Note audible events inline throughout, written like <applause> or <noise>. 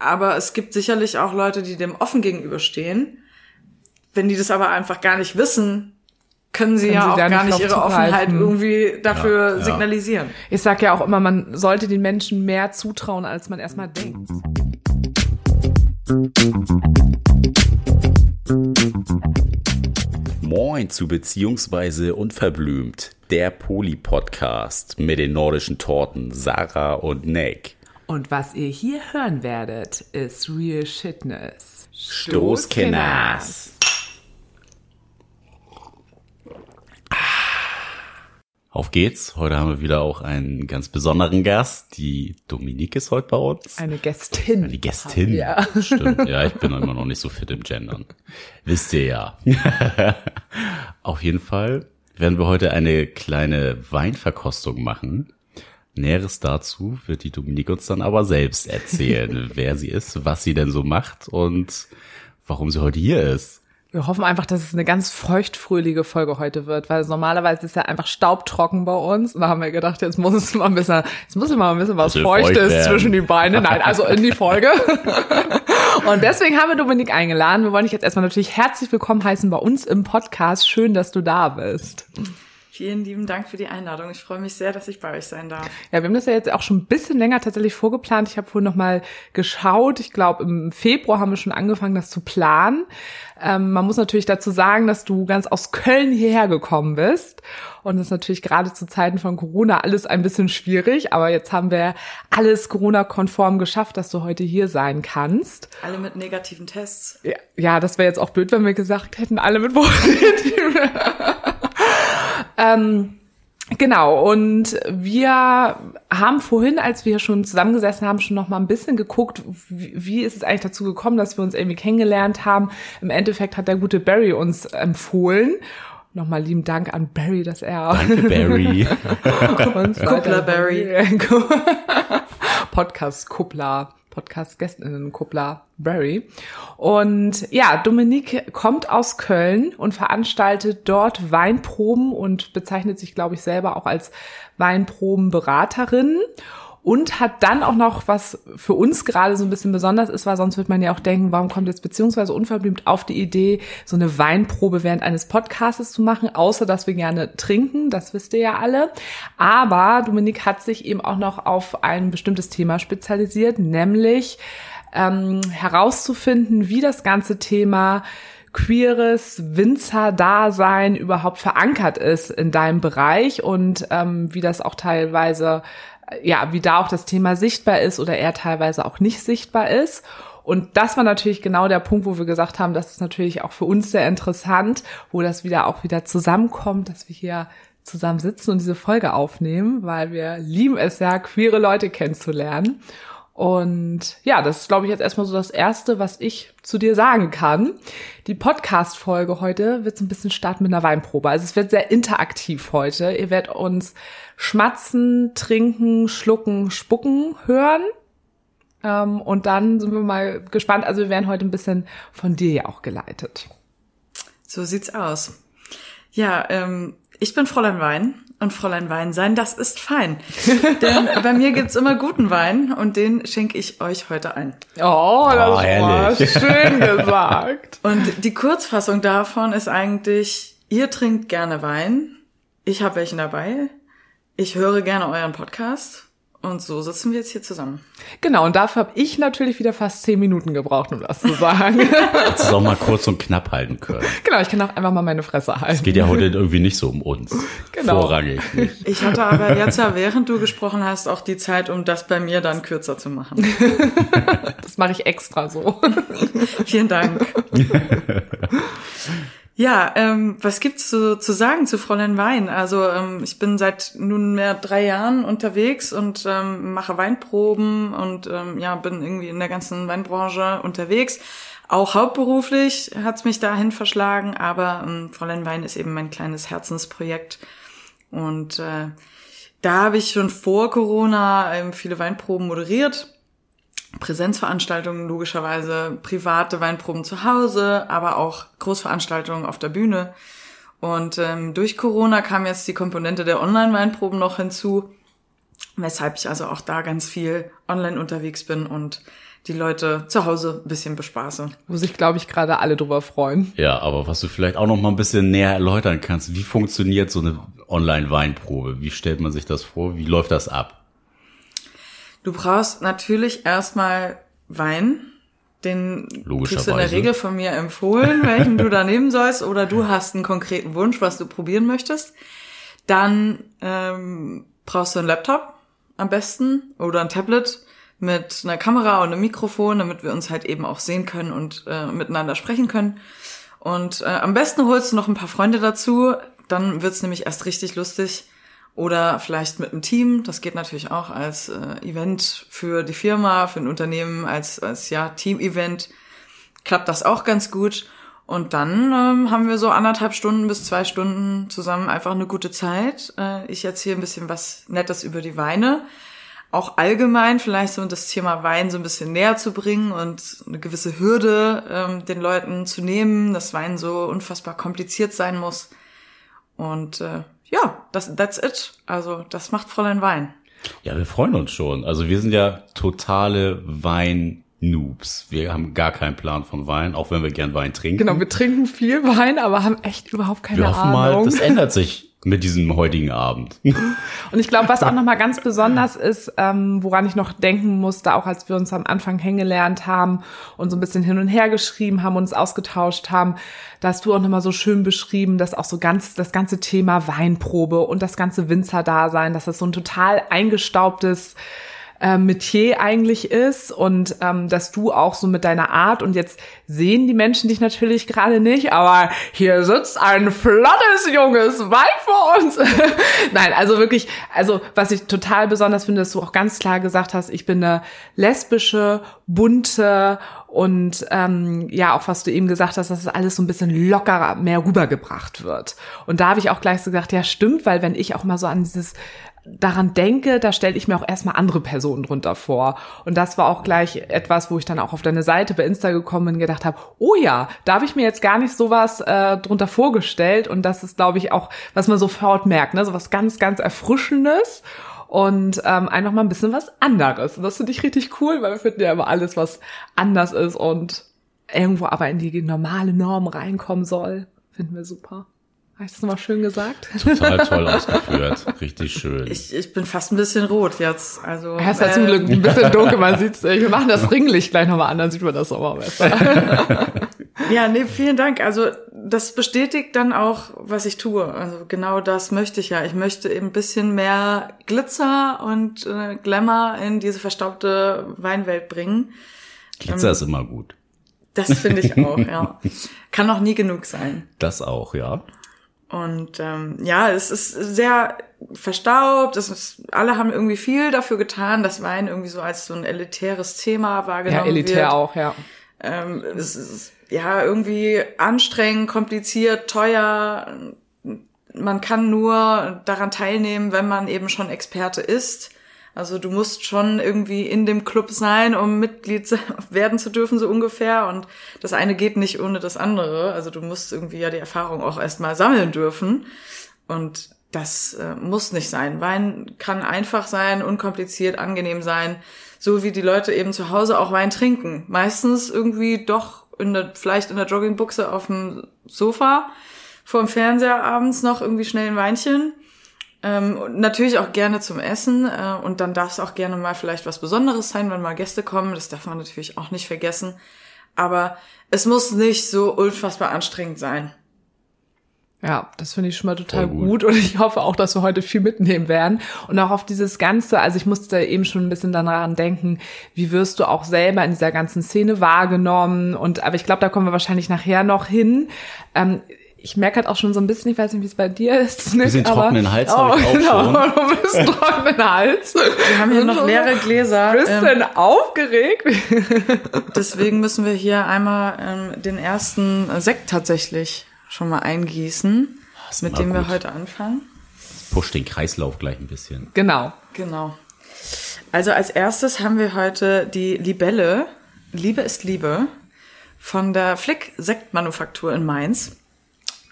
aber es gibt sicherlich auch Leute, die dem offen gegenüberstehen. Wenn die das aber einfach gar nicht wissen, können sie können ja sie auch gar nicht ihre. Offenheit irgendwie dafür ja, ja. signalisieren. Ich sag ja auch immer, man sollte den Menschen mehr zutrauen, als man erstmal denkt. Moin zu Beziehungsweise Unverblümt, der Poli-Podcast mit den nordischen Torten Sarah und Nick. Und was ihr hier hören werdet, ist Real Shitness. Stoßkenners. Auf geht's. Heute haben wir wieder auch einen ganz besonderen Gast. Die Dominique ist heute bei uns. Eine Gästin. Eine Gästin. Ja. Stimmt. Ja, ich bin immer noch nicht so fit im Gendern. Wisst ihr ja. <laughs> Auf jeden Fall werden wir heute eine kleine Weinverkostung machen. Näheres dazu wird die Dominique uns dann aber selbst erzählen, <laughs> wer sie ist, was sie denn so macht und warum sie heute hier ist. Wir hoffen einfach, dass es eine ganz feuchtfröhliche Folge heute wird, weil normalerweise ist ja einfach staubtrocken bei uns. Und da haben wir gedacht, jetzt muss es mal ein bisschen, jetzt muss es mal ein bisschen was Feuchtes feucht zwischen die Beine. Nein, also in die Folge. <laughs> Und deswegen haben wir Dominik eingeladen. Wir wollen dich jetzt erstmal natürlich herzlich willkommen heißen bei uns im Podcast. Schön, dass du da bist. Vielen lieben Dank für die Einladung. Ich freue mich sehr, dass ich bei euch sein darf. Ja, wir haben das ja jetzt auch schon ein bisschen länger tatsächlich vorgeplant. Ich habe vorhin noch mal geschaut. Ich glaube, im Februar haben wir schon angefangen, das zu planen. Ähm, man muss natürlich dazu sagen, dass du ganz aus Köln hierher gekommen bist. Und das ist natürlich gerade zu Zeiten von Corona alles ein bisschen schwierig. Aber jetzt haben wir alles Corona-konform geschafft, dass du heute hier sein kannst. Alle mit negativen Tests. Ja, ja das wäre jetzt auch blöd, wenn wir gesagt hätten, alle mit positiven. Ähm, Genau, und wir haben vorhin, als wir schon zusammengesessen haben, schon noch mal ein bisschen geguckt, wie, wie ist es eigentlich dazu gekommen, dass wir uns irgendwie kennengelernt haben. Im Endeffekt hat der gute Barry uns empfohlen. Nochmal lieben Dank an Barry, dass er Danke, Barry. <laughs> <laughs> Kuppler Barry. <laughs> Podcast Kuppler. Podcast-Gästinnen-Kuppler Barry. Und ja, Dominique kommt aus Köln und veranstaltet dort Weinproben und bezeichnet sich, glaube ich, selber auch als Weinprobenberaterin und hat dann auch noch, was für uns gerade so ein bisschen besonders ist, weil sonst wird man ja auch denken, warum kommt jetzt beziehungsweise unverblümt auf die Idee, so eine Weinprobe während eines Podcastes zu machen, außer dass wir gerne trinken, das wisst ihr ja alle. Aber Dominik hat sich eben auch noch auf ein bestimmtes Thema spezialisiert, nämlich ähm, herauszufinden, wie das ganze Thema queeres Winzer-Dasein überhaupt verankert ist in deinem Bereich und ähm, wie das auch teilweise ja, wie da auch das Thema sichtbar ist oder er teilweise auch nicht sichtbar ist. Und das war natürlich genau der Punkt, wo wir gesagt haben, das ist natürlich auch für uns sehr interessant, wo das wieder auch wieder zusammenkommt, dass wir hier zusammen sitzen und diese Folge aufnehmen, weil wir lieben es ja, queere Leute kennenzulernen. Und ja, das ist, glaube ich, jetzt erstmal so das Erste, was ich zu dir sagen kann. Die Podcast-Folge heute wird so ein bisschen starten mit einer Weinprobe. Also es wird sehr interaktiv heute. Ihr werdet uns schmatzen, trinken, schlucken, spucken hören. Ähm, und dann sind wir mal gespannt. Also wir werden heute ein bisschen von dir ja auch geleitet. So sieht's aus. Ja, ähm, ich bin Fräulein Wein und Fräulein Wein sein, das ist fein. <laughs> Denn bei mir gibt's immer guten Wein und den schenke ich euch heute ein. Oh, das oh, war schön <laughs> gesagt. Und die Kurzfassung davon ist eigentlich, ihr trinkt gerne Wein, ich habe welchen dabei, ich höre gerne euren Podcast und so sitzen wir jetzt hier zusammen. Genau, und dafür habe ich natürlich wieder fast zehn Minuten gebraucht, um das zu sagen. <laughs> Hättest es auch mal kurz und knapp halten können. Genau, ich kann auch einfach mal meine Fresse halten. Es geht ja heute irgendwie nicht so um uns. Genau. Vorrangig nicht. Ich hatte aber jetzt ja, während du gesprochen hast, auch die Zeit, um das bei mir dann kürzer zu machen. <laughs> das mache ich extra so. Vielen Dank. <laughs> Ja, ähm, was gibt's zu, zu sagen zu Fräulein Wein? Also ähm, ich bin seit nunmehr drei Jahren unterwegs und ähm, mache Weinproben und ähm, ja bin irgendwie in der ganzen Weinbranche unterwegs. Auch hauptberuflich hat's mich dahin verschlagen, aber ähm, Fräulein Wein ist eben mein kleines Herzensprojekt und äh, da habe ich schon vor Corona ähm, viele Weinproben moderiert Präsenzveranstaltungen logischerweise, private Weinproben zu Hause, aber auch Großveranstaltungen auf der Bühne. Und ähm, durch Corona kam jetzt die Komponente der Online-Weinproben noch hinzu, weshalb ich also auch da ganz viel online unterwegs bin und die Leute zu Hause ein bisschen bespaße. Wo sich, glaube ich, gerade alle drüber freuen. Ja, aber was du vielleicht auch noch mal ein bisschen näher erläutern kannst, wie funktioniert so eine Online-Weinprobe? Wie stellt man sich das vor? Wie läuft das ab? Du brauchst natürlich erstmal Wein. Den kriegst du in der Regel von mir empfohlen, <laughs> welchen du da nehmen sollst. Oder du hast einen konkreten Wunsch, was du probieren möchtest. Dann ähm, brauchst du einen Laptop am besten oder ein Tablet mit einer Kamera und einem Mikrofon, damit wir uns halt eben auch sehen können und äh, miteinander sprechen können. Und äh, am besten holst du noch ein paar Freunde dazu, dann wird's nämlich erst richtig lustig. Oder vielleicht mit einem Team, das geht natürlich auch als äh, Event für die Firma, für ein Unternehmen, als, als ja, Team-Event klappt das auch ganz gut. Und dann ähm, haben wir so anderthalb Stunden bis zwei Stunden zusammen einfach eine gute Zeit. Äh, ich erzähle ein bisschen was Nettes über die Weine auch allgemein vielleicht so das Thema Wein so ein bisschen näher zu bringen und eine gewisse Hürde ähm, den Leuten zu nehmen, dass Wein so unfassbar kompliziert sein muss. Und äh, ja, das, that's it. Also das macht Fräulein Wein. Ja, wir freuen uns schon. Also wir sind ja totale Wein-Noobs. Wir haben gar keinen Plan von Wein, auch wenn wir gern Wein trinken. Genau, wir trinken viel Wein, aber haben echt überhaupt keine Ahnung. Wir hoffen Ahnung. mal, das ändert sich mit diesem heutigen Abend. Und ich glaube, was auch nochmal ganz besonders ist, ähm, woran ich noch denken musste, auch als wir uns am Anfang kennengelernt haben und so ein bisschen hin und her geschrieben haben, uns ausgetauscht haben, da hast du auch nochmal so schön beschrieben, dass auch so ganz das ganze Thema Weinprobe und das ganze Winzerdasein, dass das so ein total eingestaubtes äh, Metier eigentlich ist und ähm, dass du auch so mit deiner Art und jetzt sehen die Menschen dich natürlich gerade nicht, aber hier sitzt ein flottes junges Weib vor uns. <laughs> Nein, also wirklich, also was ich total besonders finde, dass du auch ganz klar gesagt hast, ich bin eine lesbische, bunte und ähm, ja, auch was du eben gesagt hast, dass es alles so ein bisschen lockerer mehr rübergebracht wird. Und da habe ich auch gleich so gesagt, ja stimmt, weil wenn ich auch mal so an dieses daran denke, da stelle ich mir auch erstmal andere Personen drunter vor. Und das war auch gleich etwas, wo ich dann auch auf deine Seite bei Insta gekommen bin und gedacht habe, oh ja, da habe ich mir jetzt gar nicht sowas äh, drunter vorgestellt. Und das ist, glaube ich, auch, was man sofort merkt, ne? so was ganz, ganz Erfrischendes und ähm, einfach mal ein bisschen was anderes. Und das finde ich richtig cool, weil wir finden ja immer alles, was anders ist und irgendwo aber in die normale Norm reinkommen soll. Finden wir super. Habe ich das nochmal schön gesagt? Total <laughs> toll ausgeführt. Richtig schön. Ich, ich bin fast ein bisschen rot jetzt. Also, ja, ist ja zum Glück ein bisschen <laughs> dunkel, man sieht's. Wir machen das Ringlicht gleich nochmal an, dann sieht man das auch mal besser. <laughs> ja, nee, vielen Dank. Also das bestätigt dann auch, was ich tue. Also genau das möchte ich ja. Ich möchte eben ein bisschen mehr Glitzer und äh, Glamour in diese verstaubte Weinwelt bringen. Glitzer ähm, ist immer gut. Das finde ich auch, ja. Kann auch nie genug sein. Das auch, ja. Und ähm, ja, es ist sehr verstaubt. Es ist, alle haben irgendwie viel dafür getan, dass Wein irgendwie so als so ein elitäres Thema wahrgenommen wird. Ja, elitär wird. auch, ja. Ähm, es ist ja irgendwie anstrengend, kompliziert, teuer. Man kann nur daran teilnehmen, wenn man eben schon Experte ist. Also du musst schon irgendwie in dem Club sein, um Mitglied <laughs> werden zu dürfen, so ungefähr. Und das eine geht nicht ohne das andere. Also du musst irgendwie ja die Erfahrung auch erstmal sammeln dürfen. Und das äh, muss nicht sein. Wein kann einfach sein, unkompliziert, angenehm sein. So wie die Leute eben zu Hause auch Wein trinken. Meistens irgendwie doch in der, vielleicht in der Joggingbuchse auf dem Sofa, vorm Fernseher abends noch irgendwie schnell ein Weinchen ähm, natürlich auch gerne zum Essen äh, und dann darf es auch gerne mal vielleicht was Besonderes sein, wenn mal Gäste kommen. Das darf man natürlich auch nicht vergessen. Aber es muss nicht so unfassbar anstrengend sein. Ja, das finde ich schon mal total gut. gut. und ich hoffe auch, dass wir heute viel mitnehmen werden und auch auf dieses Ganze, also ich musste eben schon ein bisschen daran denken, wie wirst du auch selber in dieser ganzen Szene wahrgenommen und aber ich glaube, da kommen wir wahrscheinlich nachher noch hin. Ähm, ich merke halt auch schon so ein bisschen, ich weiß nicht, wie es bei dir ist. Nicht, bisschen trockenen Hals oh, habe ich auch genau, schon. <laughs> Du bist trockenen Hals. Wir haben hier noch leere Gläser. Bist ähm, aufgeregt? <laughs> Deswegen müssen wir hier einmal ähm, den ersten Sekt tatsächlich schon mal eingießen, mit dem gut. wir heute anfangen. Das pusht den Kreislauf gleich ein bisschen. Genau. Genau. Also als erstes haben wir heute die Libelle. Liebe ist Liebe von der Flick Sektmanufaktur in Mainz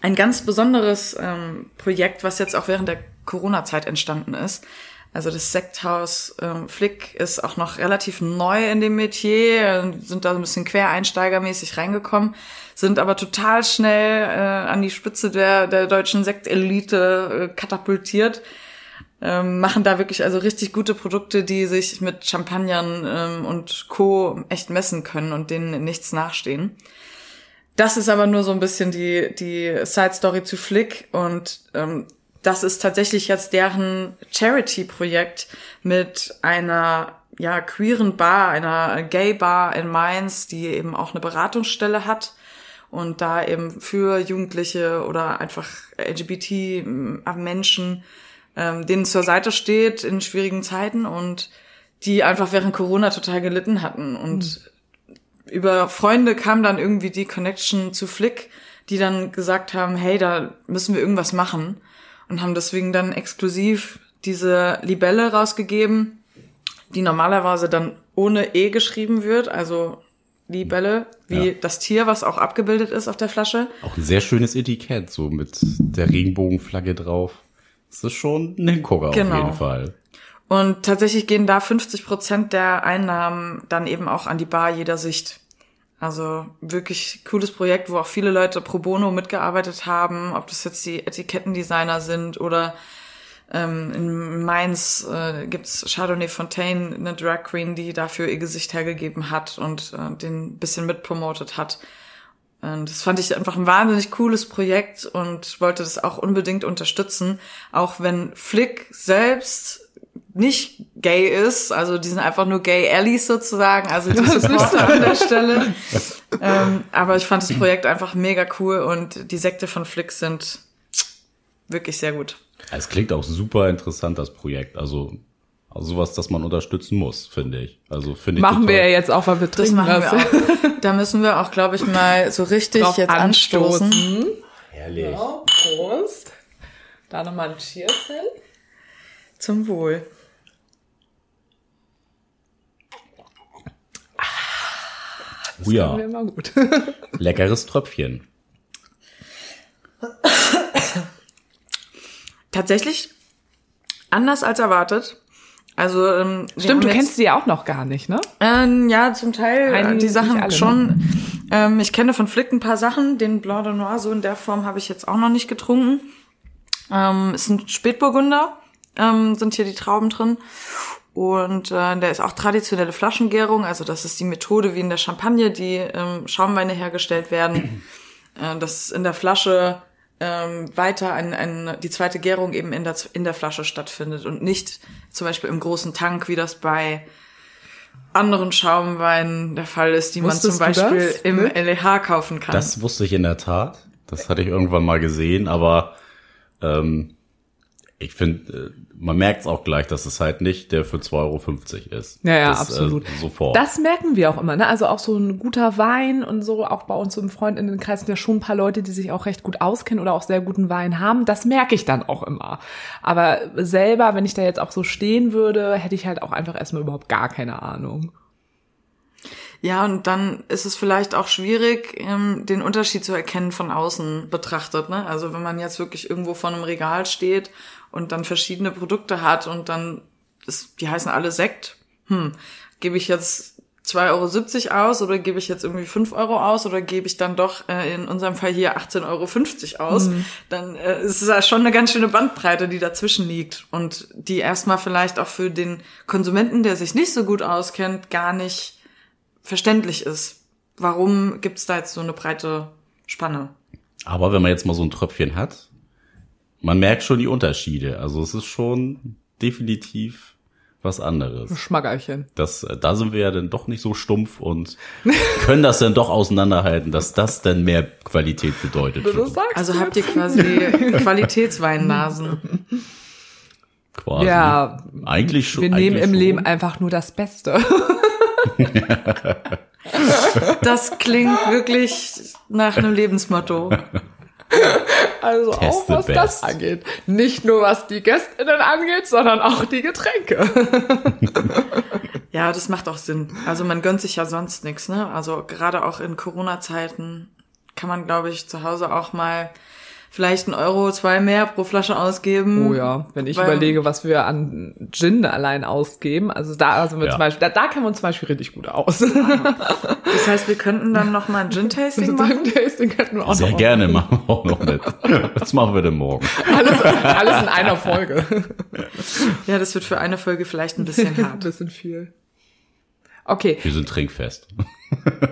ein ganz besonderes ähm, Projekt, was jetzt auch während der Corona-Zeit entstanden ist. Also das Sekthaus ähm, Flick ist auch noch relativ neu in dem Metier, sind da so ein bisschen quereinsteigermäßig reingekommen, sind aber total schnell äh, an die Spitze der, der deutschen Sektelite äh, katapultiert. Ähm, machen da wirklich also richtig gute Produkte, die sich mit Champagnern ähm, und Co. echt messen können und denen nichts nachstehen. Das ist aber nur so ein bisschen die, die Side Story zu Flick und ähm, das ist tatsächlich jetzt deren Charity-Projekt mit einer ja, queeren Bar, einer Gay Bar in Mainz, die eben auch eine Beratungsstelle hat und da eben für Jugendliche oder einfach LGBT-Menschen, ähm, denen zur Seite steht in schwierigen Zeiten und die einfach während Corona total gelitten hatten. Und mhm. Über Freunde kam dann irgendwie die Connection zu Flick, die dann gesagt haben, hey, da müssen wir irgendwas machen und haben deswegen dann exklusiv diese Libelle rausgegeben, die normalerweise dann ohne E geschrieben wird, also Libelle, wie ja. das Tier, was auch abgebildet ist auf der Flasche. Auch ein sehr schönes Etikett, so mit der Regenbogenflagge drauf. Das ist schon ein Hingucker genau. auf jeden Fall. Und tatsächlich gehen da 50 Prozent der Einnahmen dann eben auch an die Bar jeder Sicht. Also wirklich cooles Projekt, wo auch viele Leute pro bono mitgearbeitet haben, ob das jetzt die Etikettendesigner sind oder ähm, in Mainz äh, gibt's Chardonnay Fontaine, eine Drag Queen, die dafür ihr Gesicht hergegeben hat und äh, den bisschen mitpromotet hat. Und das fand ich einfach ein wahnsinnig cooles Projekt und wollte das auch unbedingt unterstützen, auch wenn Flick selbst nicht gay ist, also die sind einfach nur gay Allies sozusagen, also die <laughs> Supporter an der Stelle. ähm, aber ich fand das Projekt einfach mega cool und die Sekte von Flick sind wirklich sehr gut. Es klingt auch super interessant, das Projekt. Also, also sowas, das man unterstützen muss, finde ich. Also finde ich. Machen total. wir ja jetzt auch, weil wir trinken. Das machen wir auch. Da müssen wir auch, glaube ich, mal so richtig Drauf jetzt anstoßen. anstoßen. Herrlich. Ja, Prost. Da nochmal ein Cheers hin. Zum Wohl. Das ja. Immer gut. <laughs> Leckeres Tröpfchen. Tatsächlich anders als erwartet. Also ähm, stimmt, du kennst die ja auch noch gar nicht, ne? Ähm, ja, zum Teil Einige, äh, die Sachen alle, schon. Ne? Ähm, ich kenne von Flick ein paar Sachen. Den Blanc de Noir so in der Form habe ich jetzt auch noch nicht getrunken. Ähm, ist ein Spätburgunder, ähm, sind hier die Trauben drin. Und äh, der ist auch traditionelle Flaschengärung, also das ist die Methode wie in der Champagne, die ähm, Schaumweine hergestellt werden. <clears throat> äh, dass in der Flasche ähm, weiter ein, ein, die zweite Gärung eben in der, in der Flasche stattfindet und nicht zum Beispiel im großen Tank, wie das bei anderen Schaumweinen der Fall ist, die Wusstest man zum Beispiel im LEH kaufen kann. Das wusste ich in der Tat. Das hatte ich irgendwann mal gesehen, aber ähm, ich finde, äh, man merkt es auch gleich, dass es halt nicht der für 2,50 Euro ist. Ja, ja, das, äh, absolut. Äh, sofort. Das merken wir auch immer, ne? Also auch so ein guter Wein und so, auch bei uns im Freundinnenkreis sind ja schon ein paar Leute, die sich auch recht gut auskennen oder auch sehr guten Wein haben. Das merke ich dann auch immer. Aber selber, wenn ich da jetzt auch so stehen würde, hätte ich halt auch einfach erstmal überhaupt gar keine Ahnung. Ja, und dann ist es vielleicht auch schwierig, ähm, den Unterschied zu erkennen von außen betrachtet. Ne? Also wenn man jetzt wirklich irgendwo vor einem Regal steht und dann verschiedene Produkte hat und dann, ist, die heißen alle Sekt, hm, gebe ich jetzt 2,70 Euro aus oder gebe ich jetzt irgendwie 5 Euro aus oder gebe ich dann doch äh, in unserem Fall hier 18,50 Euro aus, mhm. dann äh, ist es ja schon eine ganz schöne Bandbreite, die dazwischen liegt und die erstmal vielleicht auch für den Konsumenten, der sich nicht so gut auskennt, gar nicht verständlich ist. Warum gibt's da jetzt so eine breite Spanne? Aber wenn man jetzt mal so ein Tröpfchen hat, man merkt schon die Unterschiede. Also es ist schon definitiv was anderes. Schmackerchen. Das, äh, da sind wir ja dann doch nicht so stumpf und <laughs> können das dann doch auseinanderhalten, dass das dann mehr Qualität bedeutet. also habt ihr quasi <laughs> Qualitätsweinnasen. Quasi. Ja, eigentlich schon. Wir nehmen im schon. Leben einfach nur das Beste. <laughs> das klingt wirklich nach einem Lebensmotto. Also Test auch was das angeht. Nicht nur was die Gästinnen angeht, sondern auch die Getränke. <laughs> ja, das macht auch Sinn. Also man gönnt sich ja sonst nichts, ne? Also gerade auch in Corona-Zeiten kann man, glaube ich, zu Hause auch mal vielleicht ein Euro, zwei mehr pro Flasche ausgeben. Oh ja, wenn ich überlege, was wir an Gin allein ausgeben, also da, also wir Ja. zum Beispiel, da, da kennen wir uns zum Beispiel richtig gut aus. <laughs> Das heißt, wir könnten dann noch mal ein Gin-Tasting <laughs> machen. Tasting könnten wir auch Sehr noch gerne, machen wir auch noch mit. Das machen wir denn morgen. Alles, alles in einer Folge. Ja, das wird für eine Folge vielleicht ein bisschen <laughs> Ein hart. bisschen viel. Okay, Wir sind trinkfest.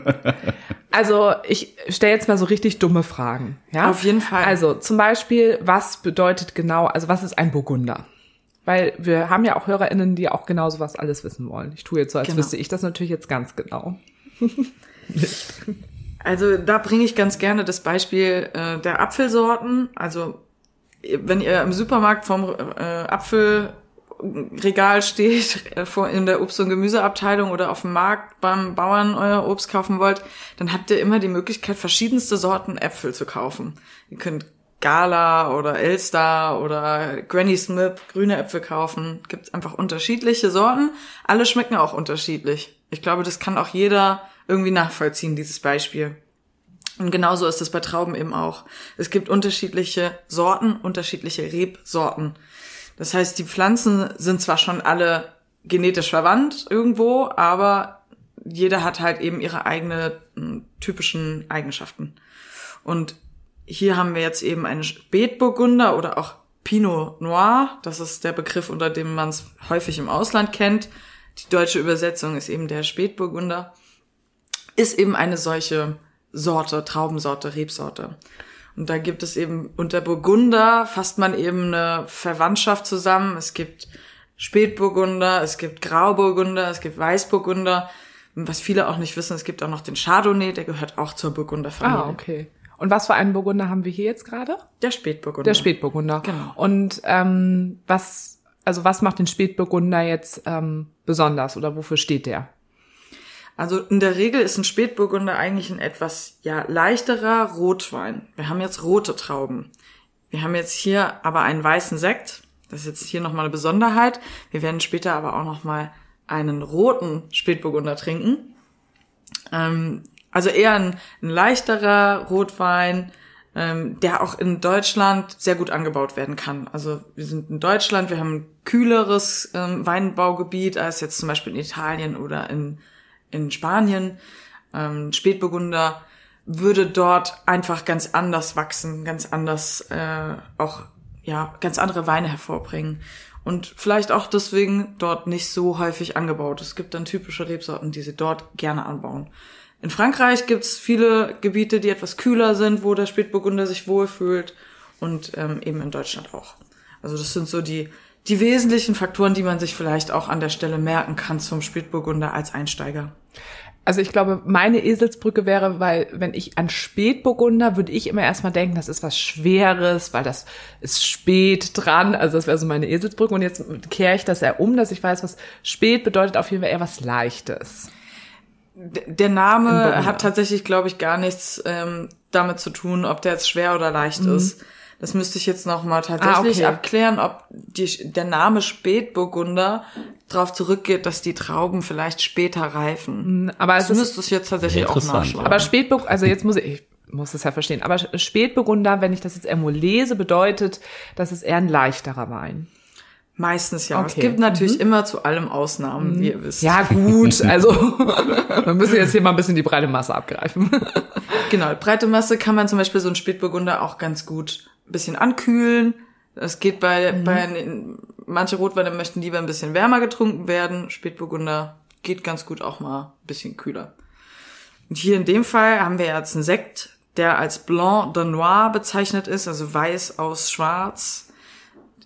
<laughs> also ich stelle jetzt mal so richtig dumme Fragen. Ja? Auf jeden Fall. Also zum Beispiel, was bedeutet genau, also was ist ein Burgunder? Weil wir haben ja auch HörerInnen, die auch genau sowas alles wissen wollen. Ich tue jetzt so, als Genau. wüsste ich das natürlich jetzt ganz genau. <laughs> Also da bringe ich ganz gerne das Beispiel äh, der Apfelsorten. Also wenn ihr im Supermarkt vom äh, Apfelregal steht, äh, vor, in der Obst- und Gemüseabteilung oder auf dem Markt beim Bauern euer Obst kaufen wollt, dann habt ihr immer die Möglichkeit, verschiedenste Sorten Äpfel zu kaufen. Ihr könnt Gala oder Elster oder Granny Smith grüne Äpfel kaufen. Gibt einfach unterschiedliche Sorten. Alle schmecken auch unterschiedlich. Ich glaube, das kann auch jeder irgendwie nachvollziehen, dieses Beispiel. Und genauso ist es bei Trauben eben auch. Es gibt unterschiedliche Sorten, unterschiedliche Rebsorten. Das heißt, die Pflanzen sind zwar schon alle genetisch verwandt irgendwo, aber jeder hat halt eben ihre eigenen typischen Eigenschaften. Und hier haben wir jetzt eben einen Spätburgunder oder auch Pinot Noir. Das ist der Begriff, unter dem man es häufig im Ausland kennt. Die deutsche Übersetzung ist eben der Spätburgunder. Ist eben eine solche Sorte, Traubensorte, Rebsorte. Und da gibt es eben unter Burgunder fasst man eben eine Verwandtschaft zusammen. Es gibt Spätburgunder, es gibt Grauburgunder, es gibt Weißburgunder. Und was viele auch nicht wissen, es gibt auch noch den Chardonnay, der gehört auch zur Burgunderfamilie. Ah, okay. Und was für einen Burgunder haben wir hier jetzt gerade? Der Spätburgunder. Der Spätburgunder. Genau. Und ähm, was, also was macht den Spätburgunder jetzt ähm, besonders oder wofür steht der? Also in der Regel ist ein Spätburgunder eigentlich ein etwas ja leichterer Rotwein. Wir haben jetzt rote Trauben. Wir haben jetzt hier aber einen weißen Sekt. Das ist jetzt hier nochmal eine Besonderheit. Wir werden später aber auch nochmal einen roten Spätburgunder trinken. Ähm, also eher ein, ein leichterer Rotwein, ähm, der auch in Deutschland sehr gut angebaut werden kann. Also wir sind in Deutschland, wir haben ein kühleres ähm, Weinbaugebiet als jetzt zum Beispiel in Italien oder in, in Spanien. Ähm, Spätburgunder würde dort einfach ganz anders wachsen, ganz anders äh, auch ja ganz andere Weine hervorbringen und vielleicht auch deswegen dort nicht so häufig angebaut. Es gibt dann typische Rebsorten, die sie dort gerne anbauen. In Frankreich gibt's viele Gebiete, die etwas kühler sind, wo der Spätburgunder sich wohlfühlt und ähm, eben in Deutschland auch. Also das sind so die die wesentlichen Faktoren, die man sich vielleicht auch an der Stelle merken kann zum Spätburgunder als Einsteiger. Also ich glaube, meine Eselsbrücke wäre, weil wenn ich an Spätburgunder, würde ich immer erstmal denken, das ist was Schweres, weil das ist spät dran. Also das wäre so meine Eselsbrücke. Und jetzt kehre ich das eher um, dass ich weiß, was spät bedeutet auf jeden Fall eher was Leichtes. Der Name hat tatsächlich, glaube ich, gar nichts ähm, damit zu tun, ob der jetzt schwer oder leicht ist. Das müsste ich jetzt noch mal tatsächlich Mhm. Ah, okay. abklären, ob die, der Name Spätburgunder darauf zurückgeht, dass die Trauben vielleicht später reifen. Aber es Das ist, müsste ich jetzt tatsächlich auch Interessant, nachschlagen. aber Spätburgunder, also jetzt muss ich, ich muss das ja verstehen, aber Spätburgunder, wenn ich das jetzt irgendwo lese, bedeutet, das ist eher ein leichterer Wein. Meistens ja. Es Okay. gibt natürlich immer zu allem Ausnahmen, wie ihr wisst. Ja, gut, also <laughs> wir müssen jetzt hier mal ein bisschen die breite Masse abgreifen. Genau, breite Masse kann man zum Beispiel so einen Spätburgunder auch ganz gut ein bisschen ankühlen. Es geht bei, bei manche Rotweine möchten lieber ein bisschen wärmer getrunken werden. Spätburgunder geht ganz gut auch mal ein bisschen kühler. Und hier in dem Fall haben wir jetzt einen Sekt, der als Blanc de Noir bezeichnet ist, also weiß aus schwarz.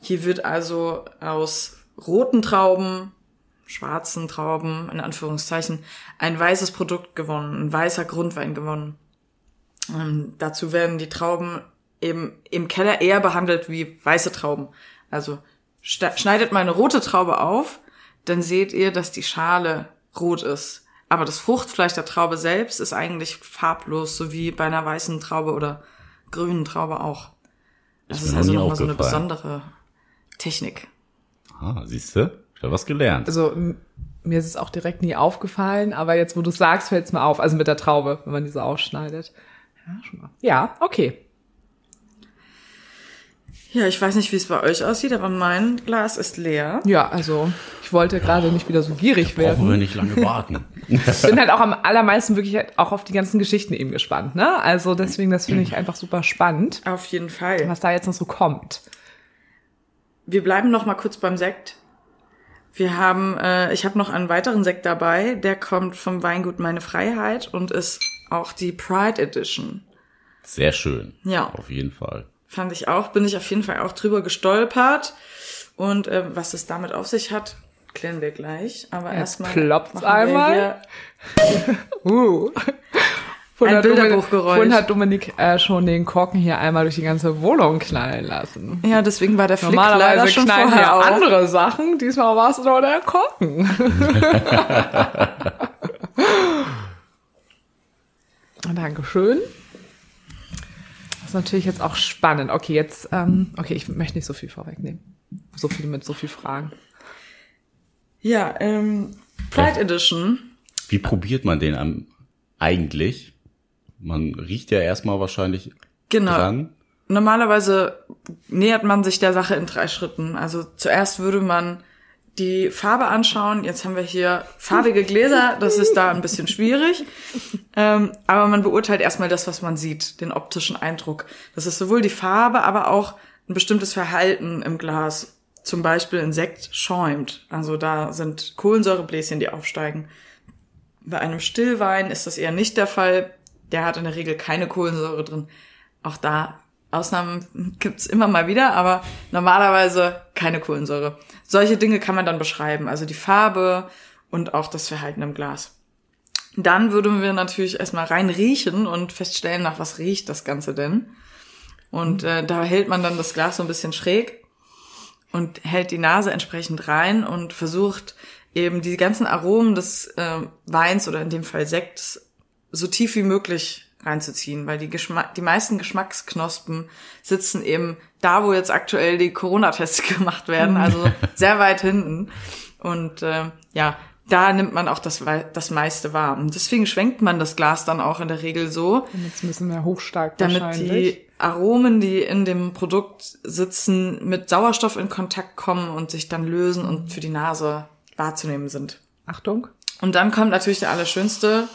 Hier wird also aus roten Trauben, schwarzen Trauben, in Anführungszeichen, ein weißes Produkt gewonnen, ein weißer Grundwein gewonnen. Ähm, dazu werden die Trauben eben im Keller eher behandelt wie weiße Trauben. Also schneidet mal eine rote Traube auf, dann seht ihr, dass die Schale rot ist. Aber das Fruchtfleisch der Traube selbst ist eigentlich farblos, so wie bei einer weißen Traube oder grünen Traube auch. Das Ist also nochmal so eine besondere Technik. Ah, siehst du? Ich habe was gelernt. Also mir ist es auch direkt nie aufgefallen, aber jetzt, wo du es sagst, fällt es mir auf. Also mit der Traube, wenn man diese ausschneidet. Ja, schon mal. Ja, okay. Ja, ich weiß nicht, wie es bei euch aussieht, aber mein Glas ist leer. Ja, also ich wollte gerade nicht wieder so gierig Brauchen wir werden. nicht lange warten. <laughs> Ich bin halt auch am allermeisten wirklich halt auch auf die ganzen Geschichten eben gespannt. Ne? Also deswegen, das finde ich einfach super spannend, Auf jeden Fall. was da jetzt noch so kommt. Wir bleiben noch mal kurz beim Sekt. Wir haben, äh, ich habe noch einen weiteren Sekt dabei, der kommt vom Weingut Meine Freiheit und ist auch die Pride Edition. Sehr schön. Ja. Auf jeden Fall. Fand ich auch, bin ich auf jeden Fall auch drüber gestolpert. Und äh, was es damit auf sich hat, klären wir gleich. Aber erstmal. wir einmal. <laughs> Uh. Vorhin Ein hat Dominik- Bilderbuchgeräusch. Vorhin hat Dominik äh, schon den Korken hier einmal durch die ganze Wohnung knallen lassen. Ja, deswegen war der Flick leider Normalerweise schon knallen vorher auf. andere Sachen. Diesmal war es nur der Korken. <laughs> <laughs> Dankeschön. Ist natürlich jetzt auch spannend. Okay, jetzt, ähm, okay, ich möchte nicht so viel vorwegnehmen. So viel mit so viel Fragen. Ja, ähm, Pride Edition. Wie probiert man den am, eigentlich? Man riecht ja erstmal wahrscheinlich Genau. dran. Normalerweise nähert man sich der Sache in drei Schritten. Also zuerst würde man die Farbe anschauen. Jetzt haben wir hier farbige Gläser. Das ist da ein bisschen schwierig. Ähm, aber man beurteilt erstmal das, was man sieht, den optischen Eindruck. Das ist sowohl die Farbe, aber auch ein bestimmtes Verhalten im Glas. Zum Beispiel ein Sekt schäumt. Also da sind Kohlensäurebläschen, die aufsteigen. Bei einem Stillwein ist das eher nicht der Fall. Der hat in der Regel keine Kohlensäure drin. Auch da Ausnahmen gibt's immer mal wieder, aber normalerweise keine Kohlensäure. Solche Dinge kann man dann beschreiben, also die Farbe und auch das Verhalten im Glas. Dann würden wir natürlich erstmal rein riechen und feststellen, nach was riecht das Ganze denn. Und äh, da hält man dann das Glas so ein bisschen schräg und hält die Nase entsprechend rein und versucht eben die ganzen Aromen des äh, Weins oder in dem Fall Sekts so tief wie möglich reinzuziehen, weil die, Geschmack, die meisten Geschmacksknospen sitzen eben da, wo jetzt aktuell die Corona-Tests <laughs> gemacht werden, also <laughs> sehr weit hinten. Und äh, ja, da nimmt man auch das, das meiste wahr. Und deswegen schwenkt man das Glas dann auch in der Regel so, Jetzt müssen wir hochstark damit die Aromen, die in dem Produkt sitzen, mit Sauerstoff in Kontakt kommen und sich dann lösen und für die Nase wahrzunehmen sind. Achtung. Und dann kommt natürlich der allerschönste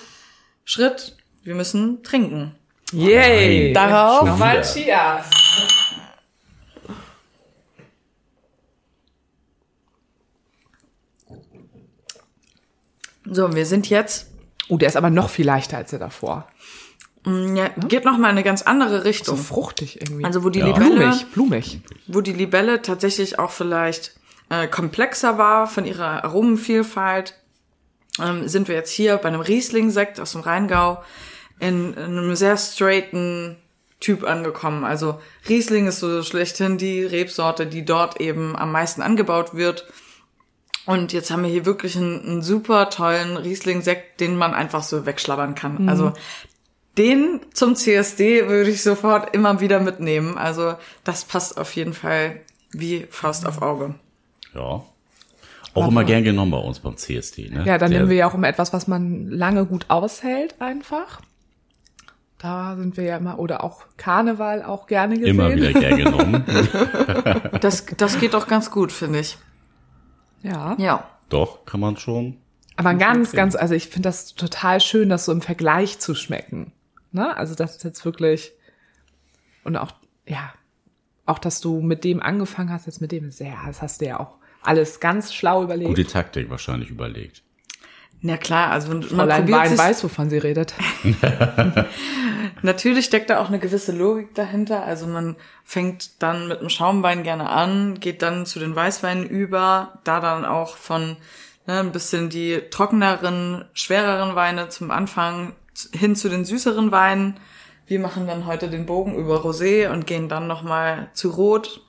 Schritt. Wir müssen trinken. Yay! Nein. Darauf Nochmal. Cheers! So, wir sind jetzt, Oh, der ist aber noch viel leichter als der davor. mm, ja, geht noch mal in eine ganz andere So Richtung. fruchtig irgendwie. Also wo die Ja. Libelle, blumig, blumig. wo die Libelle tatsächlich auch vielleicht äh, komplexer war von ihrer Aromenvielfalt, ähm, sind wir jetzt hier bei einem Riesling-Sekt aus dem Rheingau in, in einem sehr straighten Typ angekommen. Also Riesling ist so schlechthin die Rebsorte, die dort eben am meisten angebaut wird. Und jetzt haben wir hier wirklich einen, einen super tollen Riesling-Sekt, den man einfach so wegschlabbern kann. Also den zum CSD würde ich sofort immer wieder mitnehmen. Also das passt auf jeden Fall wie Faust auf Auge. Ja. Auch immer gern genommen bei uns beim CSD. Ne? Ja, dann Der- nehmen wir ja auch immer etwas, was man lange gut aushält einfach. Da sind wir ja immer, oder auch Karneval auch gerne gesehen. immer wieder gern genommen. <laughs> Das, das geht doch ganz gut, finde ich. Ja. Ja. Doch, kann man schon. Aber ganz, empfehlen. ganz, also ich finde das total schön, das so im Vergleich zu schmecken. Ne? Also das ist jetzt wirklich, und auch, ja, auch, dass du mit dem angefangen hast, jetzt mit dem ist sehr, das hast du ja auch alles ganz schlau überlegt. Gute Taktik wahrscheinlich überlegt. Na klar, also man Fräulein probiert Wein sich, weiß, wovon sie redet. <laughs> natürlich steckt da auch eine gewisse Logik dahinter. Also man fängt dann mit dem Schaumwein gerne an, geht dann zu den Weißweinen über, da dann auch von ne, ein bisschen die trockeneren, schwereren Weine zum Anfang hin zu den süßeren Weinen. Wir machen dann heute den Bogen über Rosé und gehen dann nochmal zu Rot.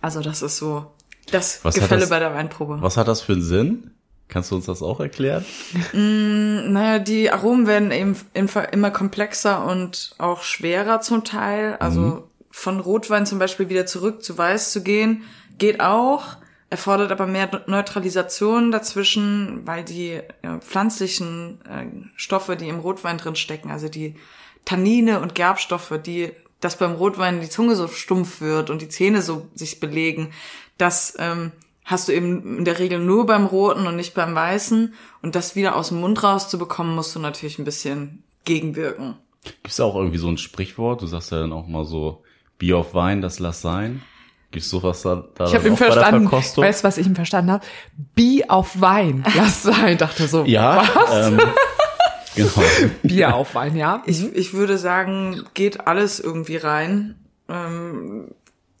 Also das ist so das Was Gefälle das- bei der Weinprobe. Was hat das für einen Sinn? Kannst du uns das auch erklären? Naja, die Aromen werden eben immer- komplexer und auch schwerer zum Teil. Also von Rotwein zum Beispiel wieder zurück zu Weiß zu gehen, geht auch, erfordert aber mehr Neutralisation dazwischen, weil die äh, pflanzlichen äh, Stoffe, die im Rotwein drin stecken, also die Tannine und Gerbstoffe, die dass beim Rotwein die Zunge so stumpf wird und die Zähne so sich belegen, das ähm, hast du eben in der Regel nur beim Roten und nicht beim Weißen. Und das wieder aus dem Mund rauszubekommen, musst du natürlich ein bisschen gegenwirken. Gibt es auch irgendwie so ein Sprichwort? Du sagst ja dann auch mal so, Bier auf Wein, das lass sein. Gibt's sowas da? da ich habe ihn verstanden. Weißt du, was ich ihm verstanden habe? Bier auf Wein, <laughs> lass sein. Dachte so. Ja. Was? Ähm, <laughs> genau. Bier auf Wein, ja. Ich, ich würde sagen, geht alles irgendwie rein. Ähm,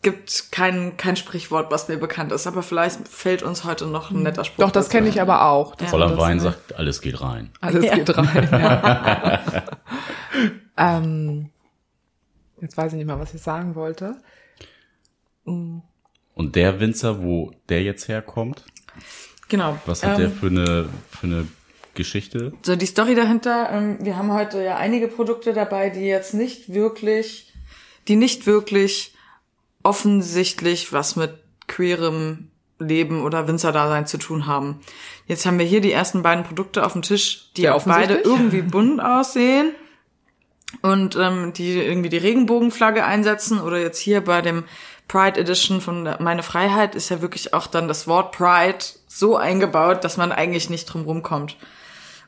gibt kein, kein Sprichwort, was mir bekannt ist, aber vielleicht fällt uns heute noch ein netter Spruch. Doch, das kenne ich aber auch. Ja, Voller Wein sagt, alles geht rein. Alles ja. geht rein, <laughs> ja. ähm, jetzt weiß ich nicht mal, was ich sagen wollte. Mm. Und der Winzer, wo der jetzt herkommt? Genau. Was hat ähm, der für eine, für eine Geschichte? So, die Story dahinter, ähm, wir haben heute ja einige Produkte dabei, die jetzt nicht wirklich, die nicht wirklich offensichtlich was mit queerem Leben oder Winzerdasein zu tun haben. Jetzt haben wir hier die ersten beiden Produkte auf dem Tisch, die auch beide irgendwie bunt aussehen und ähm, die irgendwie die Regenbogenflagge einsetzen oder jetzt hier bei dem Pride Edition von Meine Freiheit ist ja wirklich auch dann das Wort Pride so eingebaut, dass man eigentlich nicht drum rumkommt.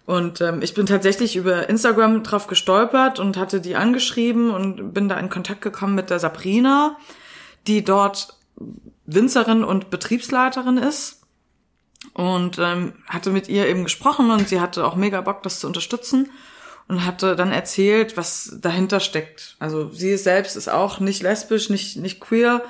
Und ähm, ich bin tatsächlich über Instagram drauf gestolpert und hatte die angeschrieben und bin da in Kontakt gekommen mit der Sabrina, die dort Winzerin und Betriebsleiterin ist und ähm, hatte mit ihr eben gesprochen und sie hatte auch mega Bock, das zu unterstützen und hatte dann erzählt, was dahinter steckt. Also sie selbst ist auch nicht lesbisch, nicht nicht queer,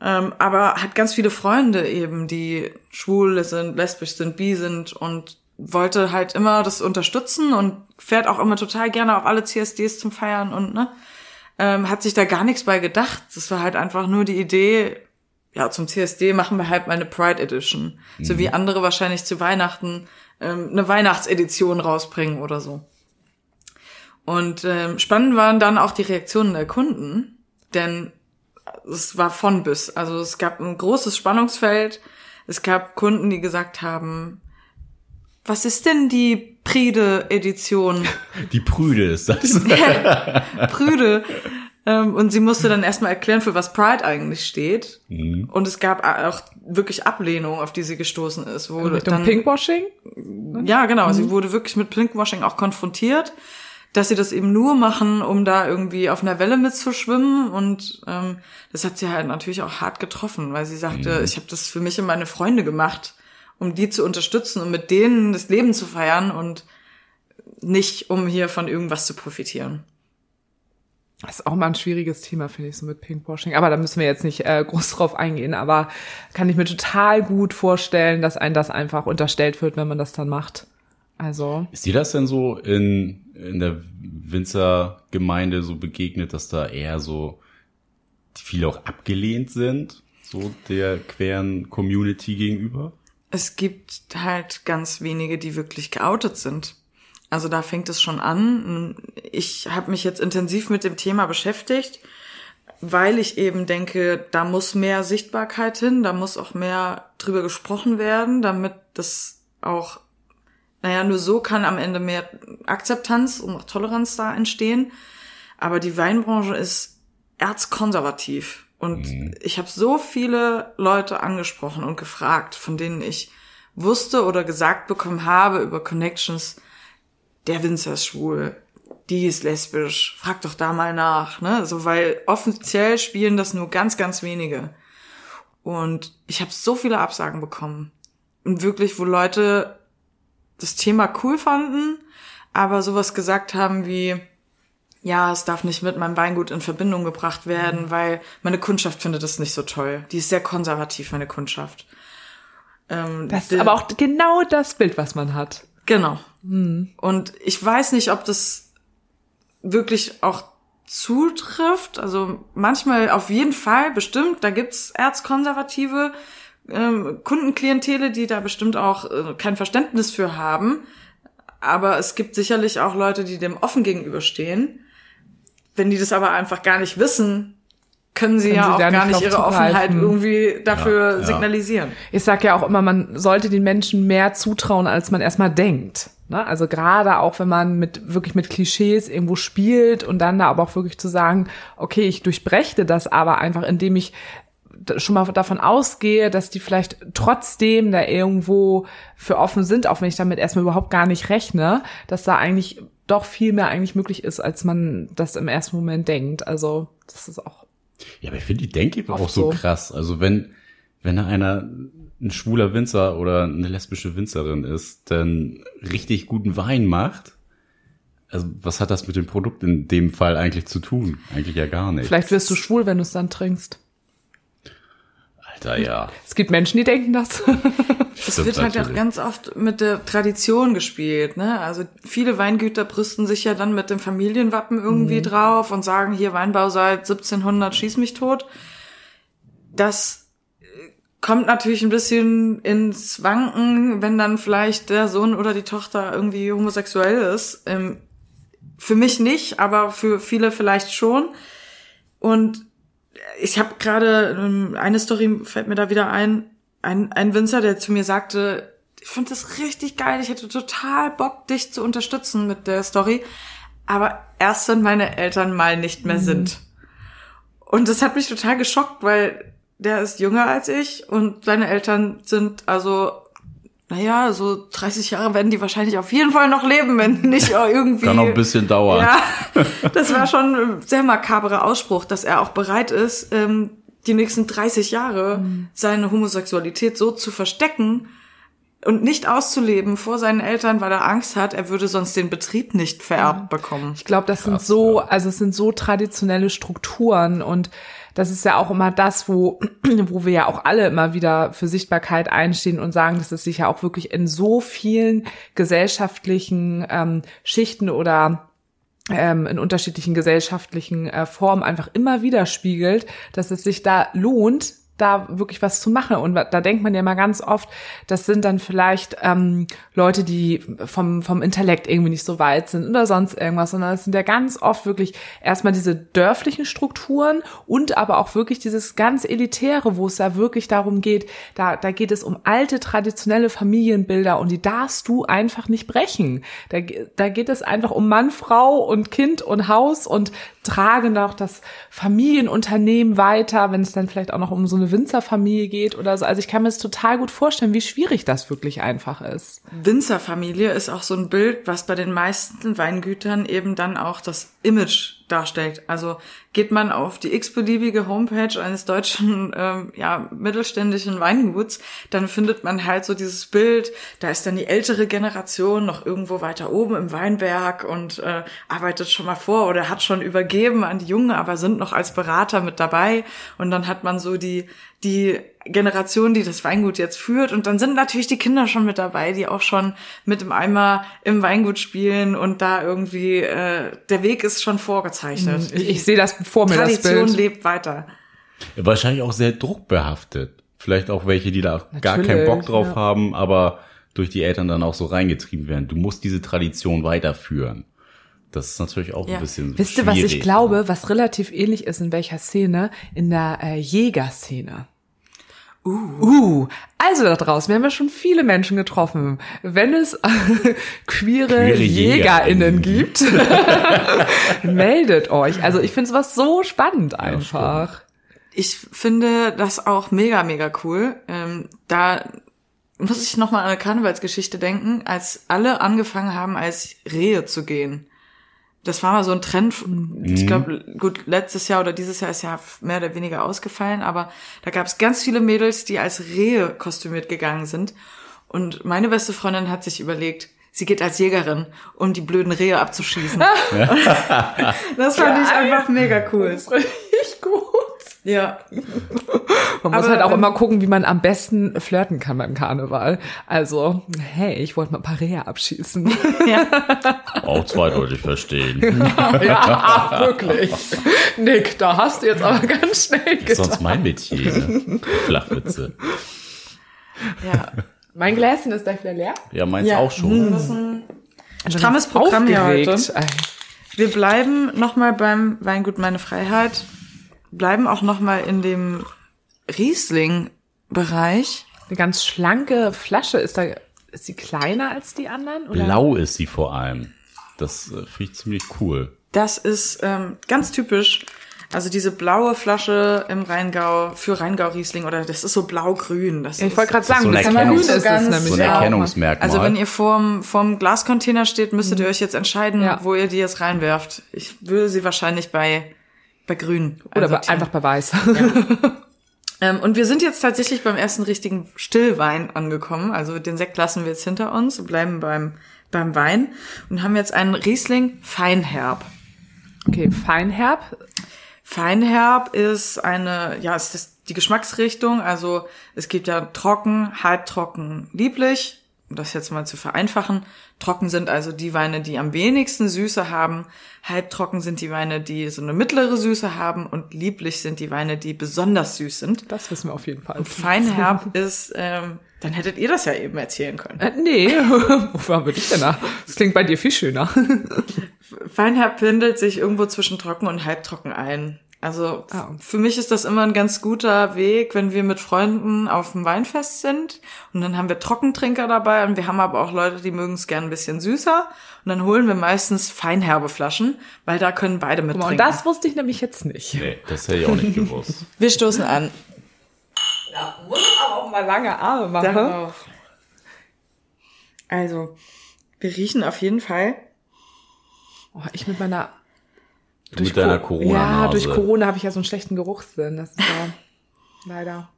ähm, aber hat ganz viele Freunde eben, die schwul sind, lesbisch sind, bi sind und wollte halt immer das unterstützen und fährt auch immer total gerne auf alle CSDs zum Feiern und ne ähm, hat sich da gar nichts bei gedacht. Das war halt einfach nur die Idee, ja, zum CSD machen wir halt mal eine Pride Edition. Mhm. So wie mhm. andere wahrscheinlich zu Weihnachten ähm, eine Weihnachtsedition rausbringen oder so. Und ähm, spannend waren dann auch die Reaktionen der Kunden, denn es war von bis. Also es gab ein großes Spannungsfeld. Es gab Kunden, die gesagt haben, was ist denn die Pride-Edition? <laughs> Die Prüde ist das. <laughs> Prüde. Ähm, und sie musste dann erstmal erklären, für was Pride eigentlich steht. Mhm. Und es gab auch wirklich Ablehnung, auf die sie gestoßen ist. Wo Mit dann, Pinkwashing? Ja, genau. Mhm. Sie wurde wirklich mit Pinkwashing auch konfrontiert, dass sie das eben nur machen, um da irgendwie auf einer Welle mitzuschwimmen. Und ähm, das hat sie halt natürlich auch hart getroffen, weil sie sagte, mhm. ich habe das für mich und meine Freunde gemacht um die zu unterstützen und mit denen das Leben zu feiern und nicht, um hier von irgendwas zu profitieren. Das ist auch mal ein schwieriges Thema, finde ich, so mit Pinkwashing. Aber da müssen wir jetzt nicht äh, groß drauf eingehen. Aber kann ich mir total gut vorstellen, dass ein das einfach unterstellt wird, wenn man das dann macht. Also. Ist dir das denn so in, in der Winzergemeinde so begegnet, dass da eher so viele auch abgelehnt sind, so der queren Community gegenüber? Es gibt halt ganz wenige, die wirklich geoutet sind. Also da fängt es schon an. Ich habe mich jetzt intensiv mit dem Thema beschäftigt, weil ich eben denke, da muss mehr Sichtbarkeit hin, da muss auch mehr drüber gesprochen werden, damit das auch, naja, nur so kann am Ende mehr Akzeptanz und auch Toleranz da entstehen. Aber die Weinbranche ist erzkonservativ. Und mhm. ich habe so viele Leute angesprochen und gefragt, von denen ich wusste oder gesagt bekommen habe über Connections, der Winzer ist schwul, die ist lesbisch, frag doch da mal nach, ne? So, weil offiziell spielen das nur ganz, ganz wenige. Und ich habe so viele Absagen bekommen. Und wirklich, wo Leute das Thema cool fanden, aber sowas gesagt haben wie, ja, es darf nicht mit meinem Weingut in Verbindung gebracht werden, mhm. weil meine Kundschaft findet das nicht so toll. Die ist sehr konservativ, meine Kundschaft. Ähm, das ist aber auch genau das Bild, was man hat. Genau. Mhm. Und ich weiß nicht, ob das wirklich auch zutrifft. Also manchmal auf jeden Fall, bestimmt, da gibt's erzkonservative ähm, Kundenklientele, die da bestimmt auch äh, kein Verständnis für haben. Aber es gibt sicherlich auch Leute, die dem offen gegenüberstehen. Wenn die das aber einfach gar nicht wissen, können sie können ja sie auch gar nicht ihre Offenheit irgendwie dafür ja, signalisieren. Ich sag ja auch immer, man sollte den Menschen mehr zutrauen, als man erstmal denkt. Ne? Also gerade auch, wenn man mit wirklich mit Klischees irgendwo spielt und dann da aber auch wirklich zu sagen, okay, ich durchbreche das aber einfach, indem ich schon mal davon ausgehe, dass die vielleicht trotzdem da irgendwo für offen sind, auch wenn ich damit erstmal überhaupt gar nicht rechne, dass da eigentlich doch viel mehr eigentlich möglich ist, als man das im ersten Moment denkt. Also das ist auch. Ja, aber ich finde die Denke auch so krass. Also wenn, wenn da einer ein schwuler Winzer oder eine lesbische Winzerin ist, dann richtig guten Wein macht, also was hat das mit dem Produkt in dem Fall eigentlich zu tun? Eigentlich ja gar nicht. Vielleicht wirst du schwul, wenn du es dann trinkst. Alter, ja. Es gibt Menschen, die denken das. <laughs> Es wird halt auch ganz oft mit der Tradition gespielt, ne? Also viele Weingüter brüsten sich ja dann mit dem Familienwappen irgendwie mhm. drauf und sagen hier Weinbau seit 1700 schieß mich tot. Das kommt natürlich ein bisschen ins Wanken, wenn dann vielleicht der Sohn oder die Tochter irgendwie homosexuell ist. Ähm, für mich nicht, aber für viele vielleicht schon. Und ich habe gerade ähm, eine Story fällt mir da wieder ein. Ein, ein Winzer, der zu mir sagte, ich finde das richtig geil, ich hätte total Bock, dich zu unterstützen mit der Story. Aber erst wenn meine Eltern mal nicht mehr mhm. sind. Und das hat mich total geschockt, weil der ist jünger als ich und seine Eltern sind also, naja, so 30 Jahre werden die wahrscheinlich auf jeden Fall noch leben, wenn <laughs> nicht irgendwie. Kann noch ein bisschen dauern. Ja, <laughs> das war schon ein sehr makaberer Ausspruch, dass er auch bereit ist, ähm, die nächsten 30 Jahre mhm. seine Homosexualität so zu verstecken, und nicht auszuleben vor seinen Eltern, weil er Angst hat, er würde sonst den Betrieb nicht vererbt bekommen. Ich glaube, das Krass, sind so, also es sind so traditionelle Strukturen und das ist ja auch immer das, wo, <clears throat> wo wir ja auch alle immer wieder für Sichtbarkeit einstehen und sagen, dass es sich ja auch wirklich in so vielen gesellschaftlichen ähm, Schichten oder ähm, in unterschiedlichen gesellschaftlichen äh, Formen einfach immer widerspiegelt, dass es sich da lohnt, da wirklich was zu machen. Und da denkt man ja mal ganz oft, das sind dann vielleicht ähm, Leute, die vom, vom Intellekt irgendwie nicht so weit sind oder sonst irgendwas, sondern es sind ja ganz oft wirklich erstmal diese dörflichen Strukturen und aber auch wirklich dieses ganz Elitäre, wo es da wirklich darum geht, da, da geht es um alte traditionelle Familienbilder und die darfst du einfach nicht brechen. Da, da geht es einfach um Mann, Frau und Kind und Haus und tragen auch das Familienunternehmen weiter, wenn es dann vielleicht auch noch um so eine Winzerfamilie geht oder so. Also ich kann mir das total gut vorstellen, wie schwierig das wirklich einfach ist. Winzerfamilie ist auch so ein Bild, was bei den meisten Weingütern eben dann auch das Image darstellt. Also geht man auf die x-beliebige Homepage eines deutschen, ähm, ja, mittelständischen Weinguts, dann findet man halt so dieses Bild, da ist dann die ältere Generation noch irgendwo weiter oben im Weinberg und äh, arbeitet schon mal vor oder hat schon übergeben an die Jungen, aber sind noch als Berater mit dabei. Und dann hat man so die, die Generation, die das Weingut jetzt führt. Und dann sind natürlich die Kinder schon mit dabei, die auch schon mit dem Eimer im Weingut spielen und da irgendwie, äh, der Weg ist schon vorgezeichnet. Ich, ich sehe das vor mir, Tradition das Bild. lebt weiter. Ja, wahrscheinlich auch sehr druckbehaftet. Vielleicht auch welche, die da Natürlich, gar keinen Bock drauf ja. haben, aber durch die Eltern dann auch so reingetrieben werden. Du musst diese Tradition weiterführen. Das ist natürlich auch ja. ein bisschen Wisst ihr, was ich glaube, was relativ ähnlich ist in welcher Szene? In der äh, Jägerszene. Uh. uh, also da draußen, wir haben ja schon viele Menschen getroffen. Wenn es <laughs> queere, queere JägerInnen gibt, <laughs> meldet euch. Also ich finde sowas so spannend einfach. Ja, ich finde das auch mega, mega cool. Ähm, da muss ich nochmal an eine Karnevalsgeschichte denken, als alle angefangen haben, als Rehe zu gehen das war mal so ein Trend. Mhm. Ich glaube, gut, letztes Jahr oder dieses Jahr ist ja mehr oder weniger ausgefallen, aber da gab es ganz viele Mädels, die als Rehe kostümiert gegangen sind. Und meine beste Freundin hat sich überlegt, sie geht als Jägerin, um die blöden Rehe abzuschießen. <laughs> das fand ich einfach mega cool. Das ist richtig <laughs> gut. Ja. <laughs> Man muss halt auch immer gucken, wie man am besten flirten kann beim Karneval. Also, hey, ich wollte mal ein paar Rehe abschießen. <laughs> Ja. Auch zweideutig verstehen. <laughs> ja, ach, wirklich. Nick, da hast du jetzt aber ganz schnell getan. Sonst mein Metier, ne? Flachwitze. Ja. Mein Gläschen ist gleich wieder leer. Ja, meins ja. auch schon. Das ist ein strammes Programm hier heute. Wir bleiben nochmal beim Weingut Meine Freiheit bleiben auch noch mal in dem Riesling-Bereich. Eine ganz schlanke Flasche ist da ist sie kleiner als die anderen? Oder? Blau ist sie vor allem. Das äh, finde ich ziemlich cool. Das ist ähm, ganz typisch. Also diese blaue Flasche im Rheingau für Rheingau Riesling oder das ist so blau-grün. Das Ja, ich ist- wollte gerade Das ist sagen, so ein Erkennungs- ist ganz- nämlich So ein. Erkennungsmerkmal. Also wenn ihr vorm, vorm Glascontainer steht, müsstet ihr euch jetzt entscheiden, Ja. wo ihr die jetzt reinwerft. Ich würde sie wahrscheinlich bei, bei grün. Oder bei, einsortieren. einfach bei weiß. Ähm, und wir sind jetzt tatsächlich beim ersten richtigen Stillwein angekommen. Also den Sekt lassen wir jetzt hinter uns, bleiben beim, beim Wein und haben jetzt einen Riesling Feinherb. Okay, Feinherb. Feinherb ist eine, ja, ist das die Geschmacksrichtung. Also es gibt ja trocken, halbtrocken, lieblich. Um das jetzt mal zu vereinfachen. Trocken sind also die Weine, die am wenigsten Süße haben. Halbtrocken sind die Weine, die so eine mittlere Süße haben. Und lieblich sind die Weine, die besonders süß sind. Das wissen wir auf jeden Fall. Und Feinherb ist, ähm, dann hättet ihr das ja eben erzählen können. Äh, nee, <laughs> wofür haben wir dich denn da? Das klingt bei dir viel schöner. <laughs> Feinherb pendelt sich irgendwo zwischen trocken und halbtrocken ein. Also Ah. für mich ist das immer ein ganz guter Weg, wenn wir mit Freunden auf dem Weinfest sind und dann haben wir Trockentrinker dabei und wir haben aber auch Leute, die mögen es gern ein bisschen süßer und dann holen wir meistens feinherbe Flaschen, weil da können beide mit Und das wusste ich nämlich jetzt nicht. Nee, das hätte ich auch nicht gewusst. <laughs> wir stoßen an. Da muss aber auch mal lange Arme machen. Darauf. Also, wir riechen auf jeden Fall. Oh, ich mit meiner Du mit deiner Co- Corona-Nase. Ja, durch Corona habe ich ja so einen schlechten Geruchssinn. Das ist ja <laughs> leider.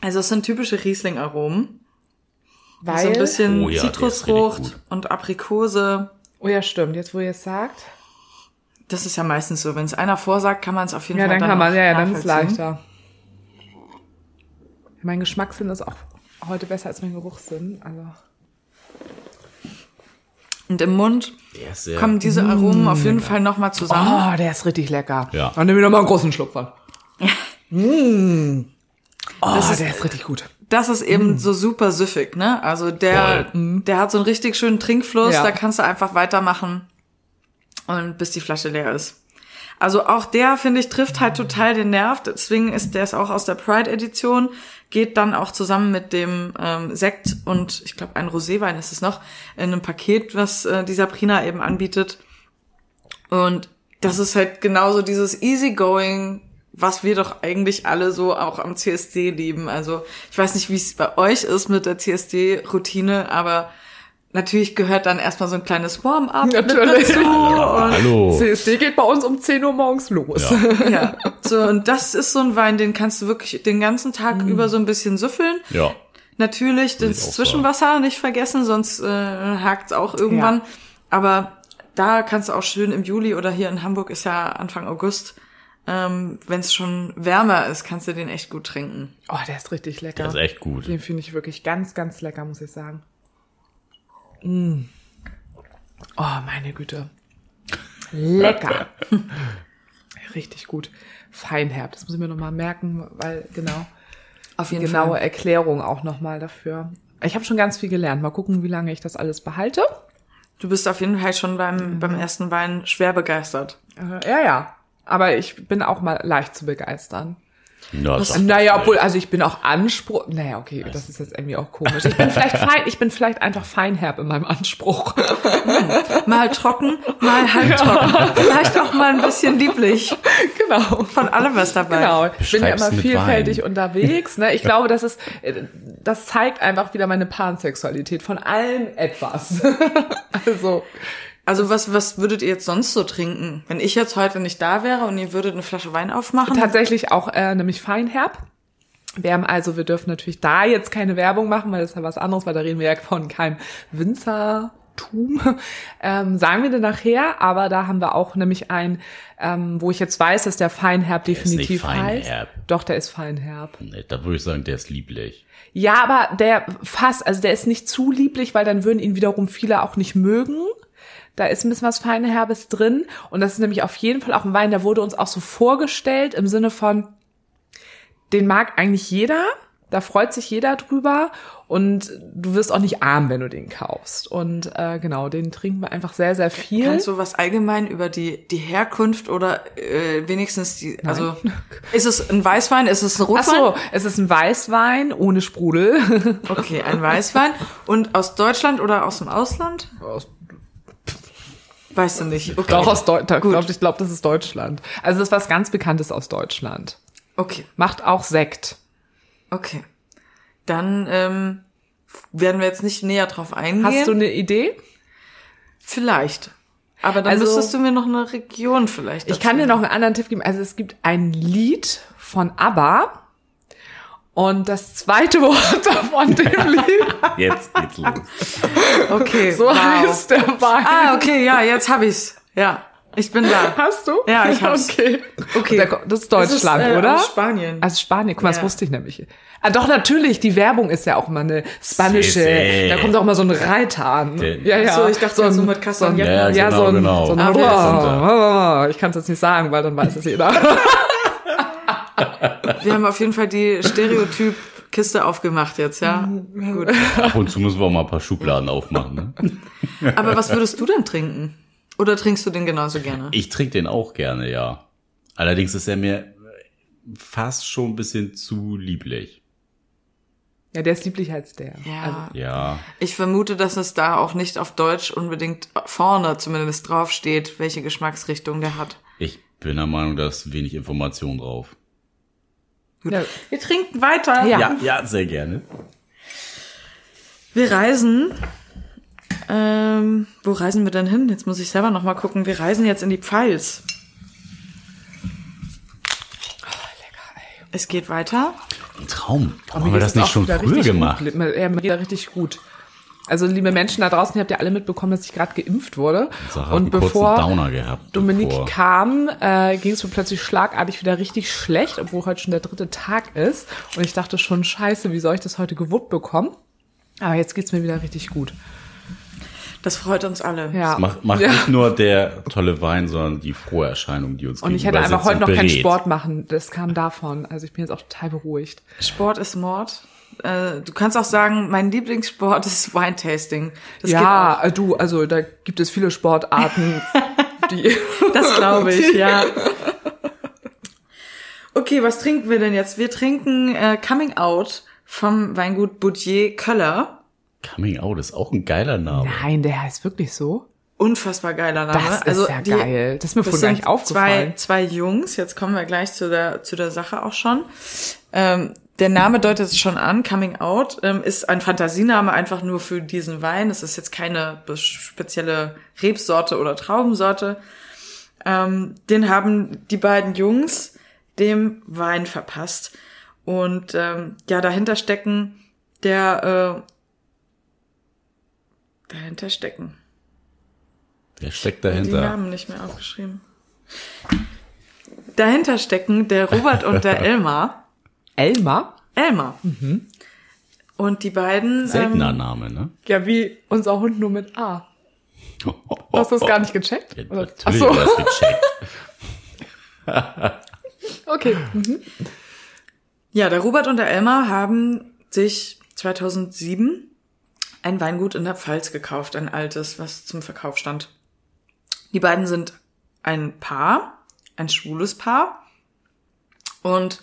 Also es sind typische Riesling-Aromen. Weil, so ein bisschen Oh ja, Zitrusfrucht und Aprikose. oh ja, stimmt. Jetzt, wo ihr es sagt. Das ist ja meistens so. Wenn es einer vorsagt, kann man es auf jeden Ja, Fall dann kann man, ja, ja, dann ist nachvollziehen. leichter. Mein Geschmackssinn ist auch heute besser als mein Geruchssinn. Also. Und im Mund kommen diese Aromen auf jeden Fall nochmal zusammen. Oh, der ist richtig lecker. Ja. Dann nehme ich noch mal einen großen Schluck von. <laughs> mm. Oh, Das ist- der ist richtig gut. Das ist Mm. eben so super süffig, ne? Also der, der hat so einen richtig schönen Trinkfluss, Ja. da kannst du einfach weitermachen und bis die Flasche leer ist. Also auch der, finde ich, trifft halt total den Nerv. Deswegen ist der ist auch aus der Pride-Edition, geht dann auch zusammen mit dem ähm, Sekt und ich glaube ein Roséwein ist es noch, in einem Paket, was äh, dieser Prina eben anbietet. Und das ist halt genauso dieses Easygoing, was wir doch eigentlich alle so auch am CSD lieben. Also ich weiß nicht, wie es bei euch ist mit der CSD-Routine, aber natürlich gehört dann erstmal so ein kleines Warm-up Natürlich. dazu. Und Hallo. CSD geht bei uns um 10 Uhr morgens los. Ja. ja, so und das ist so ein Wein, den kannst du wirklich den ganzen Tag über so ein bisschen süffeln. Ja. Natürlich das Zwischenwasser nicht vergessen, sonst äh, hakt's auch irgendwann. Ja. Aber da kannst du auch schön im Juli oder hier in Hamburg ist ja Anfang August, ähm, wenn es schon wärmer ist, kannst du den echt gut trinken. Oh, der ist richtig lecker. Der ist echt gut. Den finde ich wirklich ganz, ganz lecker, muss ich sagen. Mm. Oh, meine Güte. Lecker. <laughs> Richtig gut. Feinherb, das muss ich mir nochmal merken, weil genau, Auf jeden genaue Fall. Erklärung auch nochmal dafür. Ich habe schon ganz viel gelernt. Mal gucken, wie lange ich das alles behalte. Du bist auf jeden Fall schon beim, beim ersten Wein schwer begeistert. Äh, ja, ja. Aber ich bin auch mal leicht zu begeistern. Ja, das Naja, obwohl, also ich bin auch Anspruch. Naja, okay, das ist jetzt irgendwie auch komisch. Ich bin vielleicht <laughs> fein, ich bin vielleicht einfach feinherb in meinem Anspruch. Mal trocken, mal halbtrocken. Vielleicht auch mal ein bisschen lieblich. genau. Von allem was dabei. Genau, ich bin ja immer vielfältig Wein. unterwegs. Ne? Ich glaube, das ist, das zeigt einfach wieder meine Pansexualität. Von allem etwas. <laughs> also, Also was, was würdet ihr jetzt sonst so trinken? Wenn ich jetzt heute nicht da wäre und ihr würdet eine Flasche Wein aufmachen? tatsächlich auch äh, nämlich Feinherb. Wir haben also, wir dürfen natürlich da jetzt keine Werbung machen, weil das ist ja was anderes, weil da reden wir ja von keinem Winzertum. <laughs> Ähm, sagen wir dann nachher, aber da haben wir auch nämlich ein, ähm, wo ich jetzt weiß, dass der Feinherb ist nicht definitiv heißt. Feinherb. Doch, der ist Feinherb. Nee, da würde ich sagen, der ist lieblich. Ja, aber der fast, also der ist nicht zu lieblich, weil dann würden ihn wiederum viele auch nicht mögen. Da ist ein bisschen was Feinherbes drin. Und das ist nämlich auf jeden Fall auch ein Wein, der wurde uns auch so vorgestellt im Sinne von, den mag eigentlich jeder. Da freut sich jeder drüber und du wirst auch nicht arm, wenn du den kaufst. Und äh, genau, den trinken wir einfach sehr, sehr viel. Kannst du was allgemein über die, die Herkunft oder äh, wenigstens die, also <laughs> ist es ein Weißwein, ist es ein Ach Rotwein? so, es ist ein Weißwein ohne Sprudel. <laughs> Okay, ein Weißwein. Und aus Deutschland oder aus dem Ausland? Weißt du nicht. Okay. Doch aus Deutschland. Glaub, ich glaube, das ist Deutschland. Also das ist was ganz Bekanntes aus Deutschland. Okay, Macht auch Sekt. okay. Dann ähm, werden wir jetzt nicht näher drauf eingehen. Hast du eine Idee? Vielleicht. Aber dann Also- müsstest du mir noch eine Region vielleicht. Ich kann dir noch einen anderen Tipp geben. Also es gibt ein Lied von ABBA und das zweite <laughs> Wort von dem Lied, Jetzt geht's los. Okay, so wow. heißt der Wein. Ah, okay, ja, jetzt hab ich's. Ja, ich bin da. Hast du? Ja, ich hab's. Okay. Okay. Der, das ist Deutschland, Das ist, äh, oder? Aus Spanien. Also Spanien, guck mal, das Ja. wusste ich nämlich. Ah, doch, natürlich, die Werbung ist ja auch immer eine spanische. Sí, sí. Da kommt auch immer so ein Reiter an. Der- ja, ja. So, ich dachte, ein- so mit Kastagnetten. Ja, ja, genau, so ein, genau. so ein Ah, wer ist Ich kann es jetzt nicht sagen, weil dann weiß es jeder. <laughs> Wir haben auf jeden Fall die Stereotyp-Kiste aufgemacht jetzt, ja. Gut. Ab und zu müssen wir auch mal ein paar Schubladen aufmachen. Ne? Aber was würdest du denn trinken? Oder trinkst du den genauso gerne? Ich trinke den auch gerne, ja. Allerdings ist er mir fast schon ein bisschen zu lieblich. ja, der ist lieblicher als der. Ja. Also, Ja, Ich vermute, dass es da auch nicht auf Deutsch unbedingt vorne zumindest drauf steht, welche Geschmacksrichtung der hat. ich bin der Meinung, da ist wenig Information drauf. Ja. Wir trinken weiter. Ja. Ja, ja, sehr gerne. Wir reisen. Ähm, wo reisen wir denn hin? Jetzt muss ich selber noch mal gucken. Wir reisen jetzt in die Pfalz. Es geht weiter. Ein Traum. Warum Mir haben wir das nicht schon früher gemacht? Gut. Ja, mir geht das richtig gut. Also liebe Menschen da draußen, ihr habt ja alle mitbekommen, dass ich gerade geimpft wurde. Sarah und bevor Downer gehabt. Dominique bevor- kam, äh, ging es mir plötzlich schlagartig wieder richtig schlecht, obwohl heute schon der dritte Tag ist. Und ich dachte schon, scheiße, wie soll ich das heute gewuppt bekommen? Aber jetzt geht's mir wieder richtig gut. Das freut uns alle. Ja. Macht, macht ja. nicht nur der tolle Wein, sondern die frohe Erscheinung, die uns Und ich hätte einfach heute noch und keinen berät. Sport machen. Das kam davon. Also ich bin jetzt auch total beruhigt. Sport ist Mord. Äh, du kannst auch sagen, mein Lieblingssport ist Wine-Tasting. Das ja, äh, du, also da gibt es viele Sportarten, <laughs> die. <laughs> Das glaube ich, ja. <laughs> Okay, was trinken wir denn jetzt? Wir trinken äh, Coming Out vom Weingut Boudier Köller. Coming Out ist auch ein geiler Name. Nein, der heißt wirklich so. Unfassbar geiler Name. Das ist ja geil. Das ist mir das vorher gar nicht aufgefallen. Zwei, zwei Jungs, jetzt kommen wir gleich zu der, zu der Sache auch schon. Ähm, der Name deutet es schon an, Coming Out, ähm, ist ein Fantasiename einfach nur für diesen Wein. Es ist jetzt keine spezielle Rebsorte oder Traubensorte. Ähm, den haben die beiden Jungs dem Wein verpasst. Und ähm, ja, dahinter stecken der, äh, dahinter stecken. Der steckt Die dahinter. Namen nicht mehr aufgeschrieben. Dahinter stecken der Robert und der <laughs> Elmar. Elmar? Elmar. Und die beiden. Seltener Ähm, Name, ne? Ja, wie unser Hund nur mit A. Hast du das gar nicht gecheckt? Ja, Oder- natürlich Ach so. gecheckt. <laughs> Okay. Mhm. ja, der Robert und der Elmar haben sich 2007 ein Weingut in der Pfalz gekauft, ein altes, was zum Verkauf stand. Die beiden sind ein Paar, ein schwules Paar und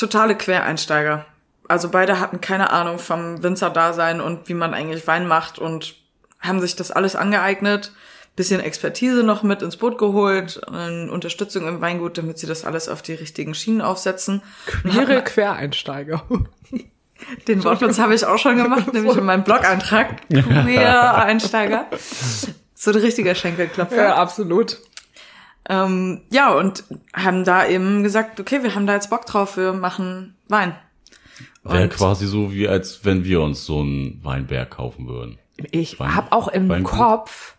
totale Quereinsteiger. Also beide hatten keine Ahnung vom Winzerdasein und wie man eigentlich Wein macht und haben sich das alles angeeignet, bisschen Expertise noch mit ins Boot geholt, Unterstützung im Weingut, damit sie das alles auf die richtigen Schienen aufsetzen. Queere Quereinsteiger. <laughs> den Wortwitz habe ich auch schon gemacht, <laughs> nämlich in meinem Blog-Eintrag. Queer-Einsteiger. So ein richtiger Schenkelklopfer. Ja, absolut. Ähm, ja, und haben da eben gesagt, okay, wir haben da jetzt Bock drauf, wir machen Wein. Wäre quasi so, wie als wenn wir uns so einen Weinberg kaufen würden. Ich Wein- habe auch im Weingut? Kopf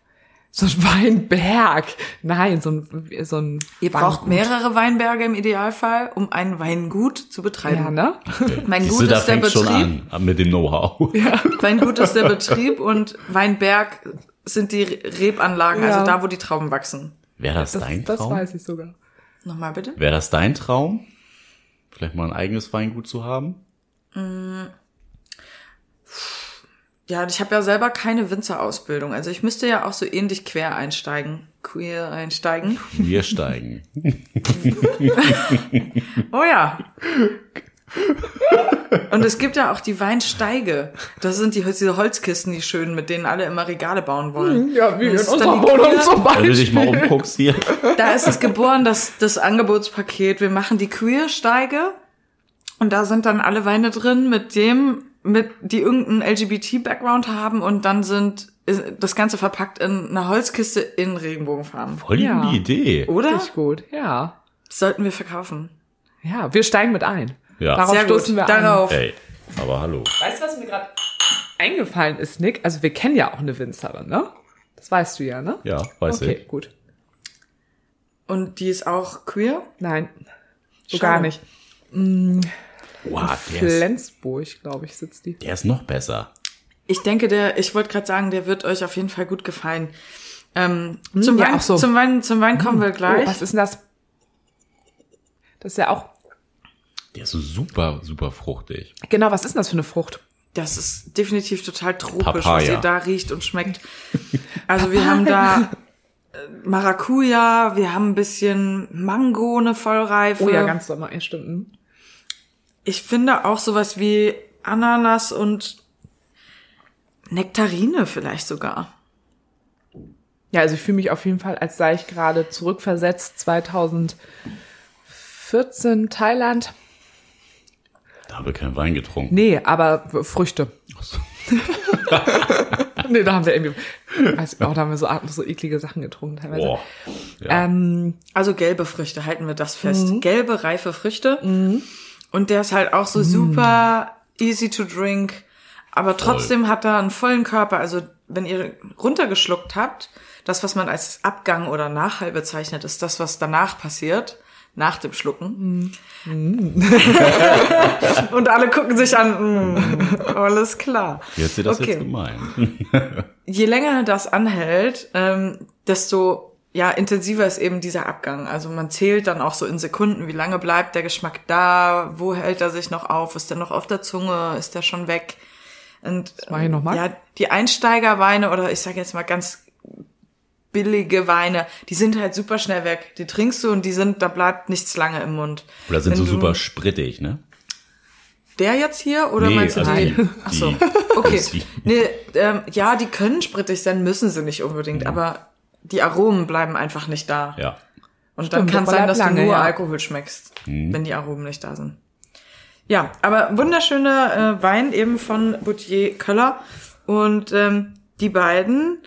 so ein <laughs> Weinberg. Nein, so ein, so ein Ihr braucht mehrere Weinberge im Idealfall, um ein Weingut zu betreiben. Ja, ne? <laughs> Mein Siehste, Gut ist der fängt schon Betrieb. an mit dem Know-how. Weingut <laughs> ist der Betrieb und Weinberg sind die Rebanlagen, Ja. also da, wo die Trauben wachsen. Wäre das, Das, dein das Traum? weiß ich sogar. Nochmal bitte? Wäre das dein Traum? Vielleicht mal ein eigenes Weingut zu haben? Ja, ich habe ja selber keine Winzerausbildung. Also ich müsste ja auch so ähnlich quer einsteigen. Queer einsteigen. Wir steigen. <laughs> Oh ja. <laughs> Und es gibt ja auch die Weinsteige. Das sind die, diese Holzkisten, die schönen, mit denen alle immer Regale bauen wollen. Ja, wie in unserer Wohnung zum Wenn du dich mal Beispiel. umguckst hier. Da ist es geboren, das, das Angebotspaket. Wir machen die Queer-Steige. Und da sind dann alle Weine drin mit dem, mit, die irgendeinen LGBT-Background haben. Und dann sind, ist das Ganze verpackt in einer Holzkiste in Regenbogenfarben. Voll die Ja. gute Idee. Oder? Richtig gut, ja. Sollten wir verkaufen. Ja, wir steigen mit ein. Ja. Darauf Sehr stoßen gut. wir an. Darauf. Ey, aber hallo. Weißt du, was mir gerade eingefallen ist, Nick? Also wir kennen ja auch eine Winzerin, ne? Das weißt du ja, ne? Ja, weiß Okay, ich. gut. Und die ist auch queer? Nein, so gar nicht. Wow, der ist, Flensburg, glaube ich, sitzt die. der ist noch besser. Ich denke, der, ich wollte gerade sagen, der wird euch auf jeden Fall gut gefallen. Ähm, zum, Hm, ja, Wein, so. zum, Wein, zum Wein kommen wir gleich. Oh, was ist denn das? Das ist ja auch, Der ist so super, super fruchtig. genau, was ist denn das für eine Frucht? Das ist definitiv total tropisch, was Papaya. ihr da riecht und schmeckt. Also wir haben da äh, Maracuja, wir haben ein bisschen Mango, eine Vollreife. Oh ja, ganz sommer, ja, stimmt. hm. Ich finde auch sowas wie Ananas und Nektarine vielleicht sogar. Ja, also ich fühle mich auf jeden Fall, als sei ich gerade zurückversetzt 2014 Thailand. Da haben wir keinen Wein getrunken. Nee, aber Früchte. Ach so. <laughs> nee, da haben wir irgendwie, weiß ich auch, da haben wir so, so eklige Sachen getrunken teilweise. Boah. Ja. Ähm, Also gelbe Früchte, halten wir das fest. Mhm. Gelbe, reife Früchte. Und der ist halt auch so super easy to drink. Aber trotzdem hat er einen vollen Körper. Also wenn ihr runtergeschluckt habt, das, was man als Abgang oder Nachhall bezeichnet, ist das, was danach passiert. Nach dem Schlucken. Mhm. <laughs> Und alle gucken sich an. Mm, alles klar. Wie hat sie das okay. jetzt gemeint? <laughs> <laughs> je länger das anhält, ähm, desto ja intensiver ist eben dieser Abgang. Also man zählt dann auch so in Sekunden, wie lange bleibt der Geschmack da, wo hält er sich noch auf, ist der noch auf der Zunge, ist der schon weg? Und mal. ja, die Einsteigerweine oder ich sage jetzt mal ganz billige Weine, die sind halt super schnell weg. Die trinkst du und die sind, da bleibt nichts lange im Mund. Oder sind Wenn so du- super sprittig, ne? Der jetzt hier oder Nee, meinst du also die? die- <laughs> Ach so, die- <laughs> okay. Nee, ähm, ja, die können sprittig sein, müssen sie nicht unbedingt, aber die Aromen bleiben einfach nicht da. Ja. Und dann Stimmt, kann es sein, dass lange, du nur ja. Alkohol schmeckst, wenn die Aromen nicht da sind. Ja, aber wunderschöner äh, Wein eben von Boutier Köller. Und ähm, die beiden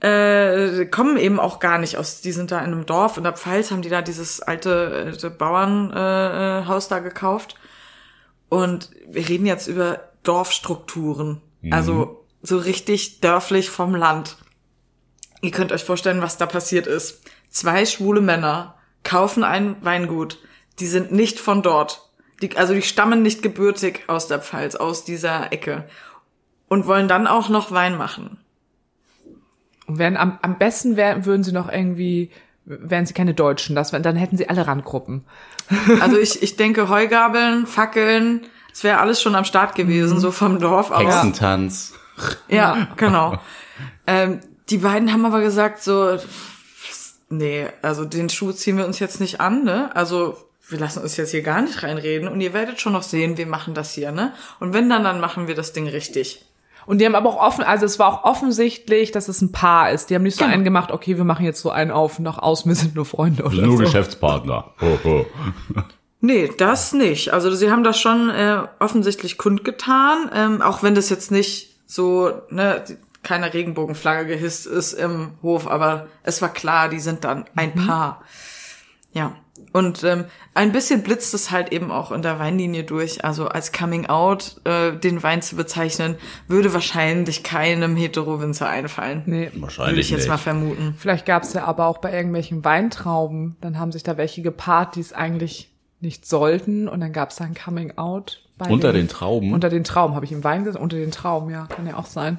äh, kommen eben auch gar nicht aus, die sind da in einem Dorf in der Pfalz, haben die da dieses alte äh, Bauernhaus äh, da gekauft. Und wir reden jetzt über Dorfstrukturen. Also so richtig dörflich vom Land. Ihr könnt euch vorstellen, was da passiert ist. Zwei schwule Männer kaufen ein Weingut. Die sind nicht von dort. Die, also die stammen nicht gebürtig aus der Pfalz, aus dieser Ecke. Und wollen dann auch noch Wein machen. Und wären am, am besten wären, würden sie noch irgendwie, wären sie keine Deutschen, das, dann hätten sie alle Randgruppen. <laughs> Also ich, ich denke Heugabeln, Fackeln, es wäre alles schon am Start gewesen, so vom Dorf aus. Hexentanz. Ja, <laughs> genau. Ähm, die beiden haben aber gesagt so, nee, also den Schuh ziehen wir uns jetzt nicht an, ne? Also wir lassen uns jetzt hier gar nicht reinreden und ihr werdet schon noch sehen, wir machen das hier, ne? Und wenn dann, dann machen wir das Ding richtig. Und die haben aber auch offen, also es war auch offensichtlich, dass es ein Paar ist. Die haben nicht so Genau. einen gemacht, okay, wir machen jetzt so einen auf, nach außen, wir sind nur Freunde oder Nur so. Geschäftspartner. Ho, ho. Nee, das nicht. Also sie haben das schon äh, offensichtlich kundgetan, ähm, auch wenn das jetzt nicht so, ne, keine Regenbogenflagge gehisst ist im Hof, aber es war klar, die sind dann ein Paar. Ja. Und ähm, ein bisschen blitzt es halt eben auch in der Weinlinie durch. Also als Coming Out äh, den Wein zu bezeichnen, würde wahrscheinlich keinem Hetero-Winzer einfallen. Nee. Würde ich Wahrscheinlich jetzt nicht. mal vermuten. Vielleicht gab es ja aber auch bei irgendwelchen Weintrauben, dann haben sich da welche gepaart, die es eigentlich nicht sollten und dann gab es da ein Coming Out. Bei Unter den Trauben? Unter den Trauben, habe ich im Wein gesagt? Unter den Trauben, ja, kann ja auch sein.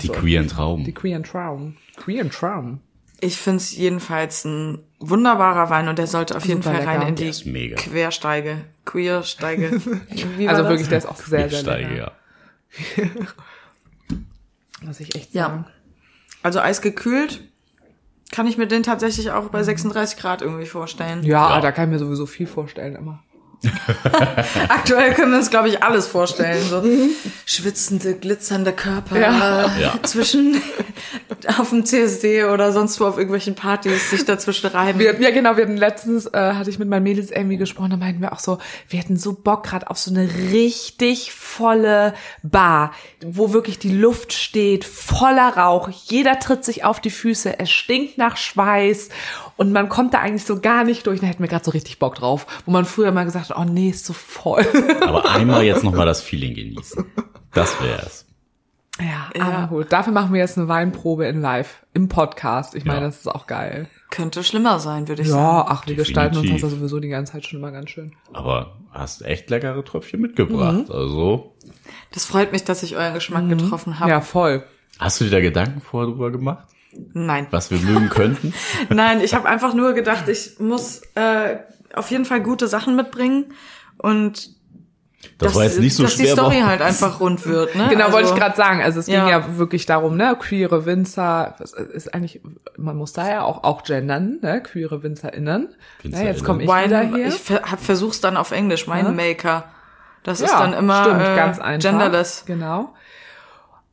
die queeren Trauben. Die queeren Trauben. Queeren Trauben. Ich finde es jedenfalls ein wunderbarer Wein und der sollte auf jeden Super Fall rein lecker. in Der die ist mega. Quersteige, Queersteige. <laughs> Wie war Also das? wirklich, der ist auch sehr, sehr Steige, lecker. ja. <laughs> Muss ich echt Ja. sagen. Also eisgekühlt kann ich mir den tatsächlich auch bei 36 Grad irgendwie vorstellen. Ja, Ja. da kann ich mir sowieso viel vorstellen immer. <laughs> Aktuell können wir uns, glaube ich, alles vorstellen. So schwitzende, glitzernde Körper Ja. äh, Ja. zwischen <laughs> auf dem CSD oder sonst wo auf irgendwelchen Partys sich dazwischen reiben. Wir, ja, genau, wir hatten letztens, äh, hatte ich mit meinen Mädels irgendwie gesprochen, da meinten wir auch so, wir hätten so Bock gerade auf so eine richtig volle Bar, wo wirklich die Luft steht, voller Rauch, jeder tritt sich auf die Füße, es stinkt nach Schweiß und man kommt da eigentlich so gar nicht durch. Da hätten wir gerade so richtig Bock drauf, wo man früher mal gesagt hat, oh nee, ist so voll. Aber einmal jetzt <laughs> nochmal das Feeling genießen. Das wär's. ja, Ja. aber gut. Dafür machen wir jetzt eine Weinprobe in live, im Podcast. Ich meine, Ja. das ist auch geil. Könnte schlimmer sein, würde ich Ja, sagen. ach, wir gestalten uns das ja sowieso die ganze Zeit schon immer ganz schön. Aber hast echt leckere Tröpfchen mitgebracht. Mhm. Also, Das freut mich, dass ich euren Geschmack getroffen habe. Ja, voll. hast du dir da Gedanken vorher drüber gemacht? Nein. Was wir mögen könnten? <laughs> Nein, ich habe einfach nur gedacht, ich muss äh, auf jeden Fall gute Sachen mitbringen und Das dass, war jetzt nicht so dass schwer. die Story halt einfach rund wird. Ne? Genau, also, wollte ich gerade sagen. Also es ging ja. ja. wirklich darum, ne, queere Winzer, das ist eigentlich, man muss da ja auch, auch gendern, ne, queere WinzerInnen. Ja, jetzt komme ich wieder hier. ich ver- hab versuch's dann auf Englisch, Winemaker. Das ist ja, dann immer stimmt, äh, ganz einfach. genderless. Genau.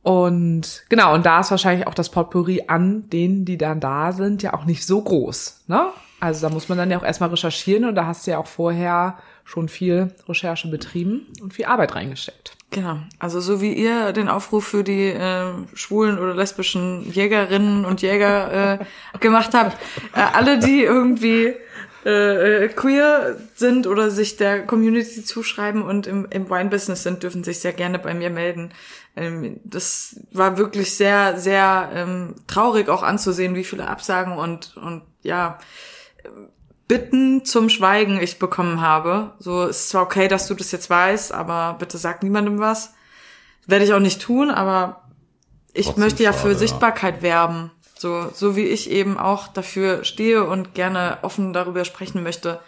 Und genau, und da ist wahrscheinlich auch das Potpourri an denen, die dann da sind, ja auch nicht so groß. Ne? Also da muss man dann ja auch erstmal recherchieren und da hast du ja auch vorher schon viel Recherche betrieben und viel Arbeit reingesteckt. Genau. Also so wie ihr den Aufruf für die äh, schwulen oder lesbischen Jägerinnen und Jäger äh, gemacht habt, äh, alle, die irgendwie äh, äh, queer sind oder sich der Community zuschreiben und im, im Wine-Business sind, dürfen sich sehr gerne bei mir melden. Ähm, das war wirklich sehr, sehr ähm, traurig auch anzusehen, wie viele Absagen und, und ja, Bitten zum Schweigen ich bekommen habe. So ist zwar okay, dass du das jetzt weißt, aber bitte sag niemandem was. Werde ich auch nicht tun, aber ich Trotzdem möchte ja schade, für ja. Sichtbarkeit werben. So, so wie ich eben auch dafür stehe und gerne offen darüber sprechen möchte,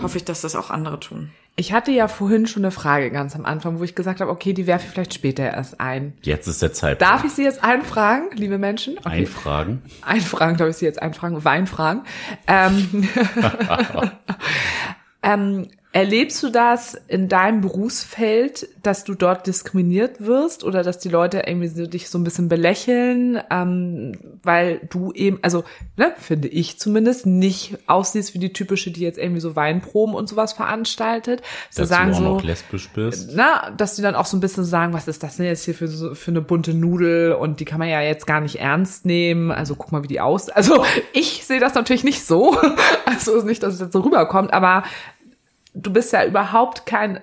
hoffe ich, dass das auch andere tun. Ich hatte ja vorhin schon eine Frage ganz am Anfang, wo ich gesagt habe, okay, die werfe ich vielleicht später erst ein. Jetzt ist der Zeitpunkt. Darf ich Sie jetzt einfragen, liebe Menschen? Okay. Einfragen? Einfragen, darf ich Sie jetzt einfragen? Weinfragen. Ähm, <laughs> <laughs> ähm, erlebst du das in deinem Berufsfeld, dass du dort diskriminiert wirst oder dass die Leute irgendwie so dich so ein bisschen belächeln, ähm, weil du eben, also ne, finde ich zumindest, nicht aussiehst wie die typische, die jetzt irgendwie so Weinproben und sowas veranstaltet. Dass sagen du auch so, noch lesbisch bist? na, dass die dann auch so ein bisschen sagen, was ist das denn jetzt hier für, so, für eine bunte Nudel und die kann man ja jetzt gar nicht ernst nehmen. Also guck mal, wie die aus. Also ich sehe das natürlich nicht so. <laughs> Also nicht, dass es jetzt so rüberkommt, aber du bist ja überhaupt kein,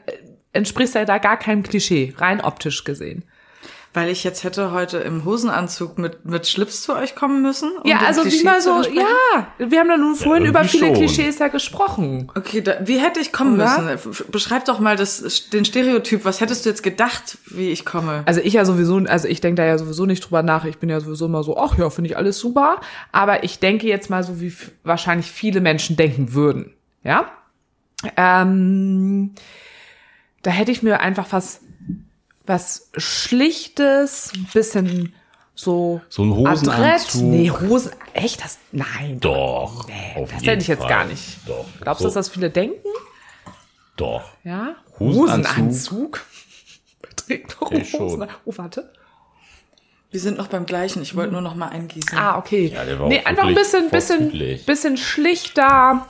entsprichst ja da gar keinem Klischee, rein optisch gesehen. Weil ich jetzt hätte heute im Hosenanzug mit, mit Schlips zu euch kommen müssen. um ja, also wie mal so, ja, wir haben da nun vorhin über irgendwie viele schon. Klischees ja gesprochen. Okay, da, wie hätte ich kommen Oder? müssen? Beschreib doch mal das, den Stereotyp. Was hättest du jetzt gedacht, wie ich komme? Also ich ja sowieso, also ich denke da ja sowieso nicht drüber nach. Ich bin ja sowieso immer so, ach ja, finde ich alles super. Aber ich denke jetzt mal so, wie wahrscheinlich viele Menschen denken würden. Ja? Ähm, da hätte ich mir einfach was, was Schlichtes, ein bisschen so. So ein Adrett. Hosenanzug? Nee, Hosen. Echt? Das? Nein. Doch. Nee, auf das jeden hätte ich jetzt Fall. gar nicht. Doch. Glaubst so, du, dass das viele denken? Doch. Ja? Hosenanzug? Hosenanzug? Wer <laughs> trägt doch Ich schon. Hosen? Oh, warte. Wir sind noch beim gleichen. Ich wollte nur noch mal eingießen. Ah, okay. Ja, der war nee, auch einfach ein bisschen, bisschen, bisschen schlichter.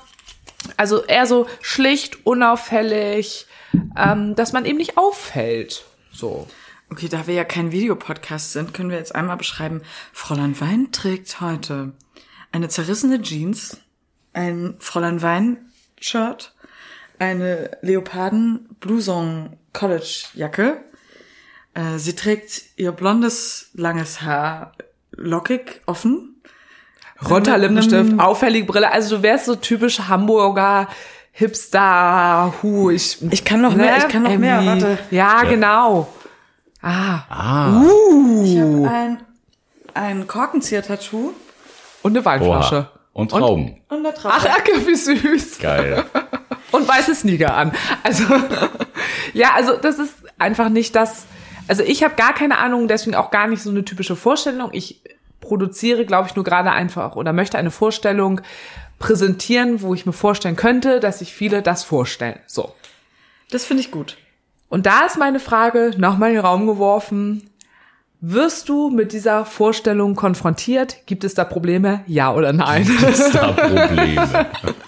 Also eher so schlicht, unauffällig, ähm, dass man eben nicht auffällt. So. Okay, da wir ja kein Videopodcast sind, können wir jetzt einmal beschreiben. Fräulein Wein trägt heute eine zerrissene Jeans, ein Fräulein Wein Shirt, eine Leoparden Blouson College Jacke. Äh, sie trägt ihr blondes, langes Haar lockig offen. Roter Lippenstift, auffällige Brille. Also du wärst so typisch Hamburger Hipster, hu, ich, Ich kann noch mehr, ich kann noch mehr, warte. Ja, genau. Ah, Ah, Ich habe ein, ein Korkenzieher-Tattoo Und eine Weinflasche. Oha. Und Trauben. Und der Trauben. Ach, Ecke, wie süß. Geil. <laughs> Und weiße Sneaker an. Also, <laughs> ja, also das ist einfach nicht das. Also ich habe gar keine Ahnung, deswegen auch gar nicht so eine typische Vorstellung. Ich produziere, glaube ich, nur gerade einfach oder möchte eine Vorstellung präsentieren, wo ich mir vorstellen könnte, dass sich viele das vorstellen. So. Das finde ich gut. Und da ist meine Frage nochmal in den Raum geworfen. Wirst du mit dieser Vorstellung konfrontiert? Gibt es da Probleme? Ja oder nein? Ist da Probleme.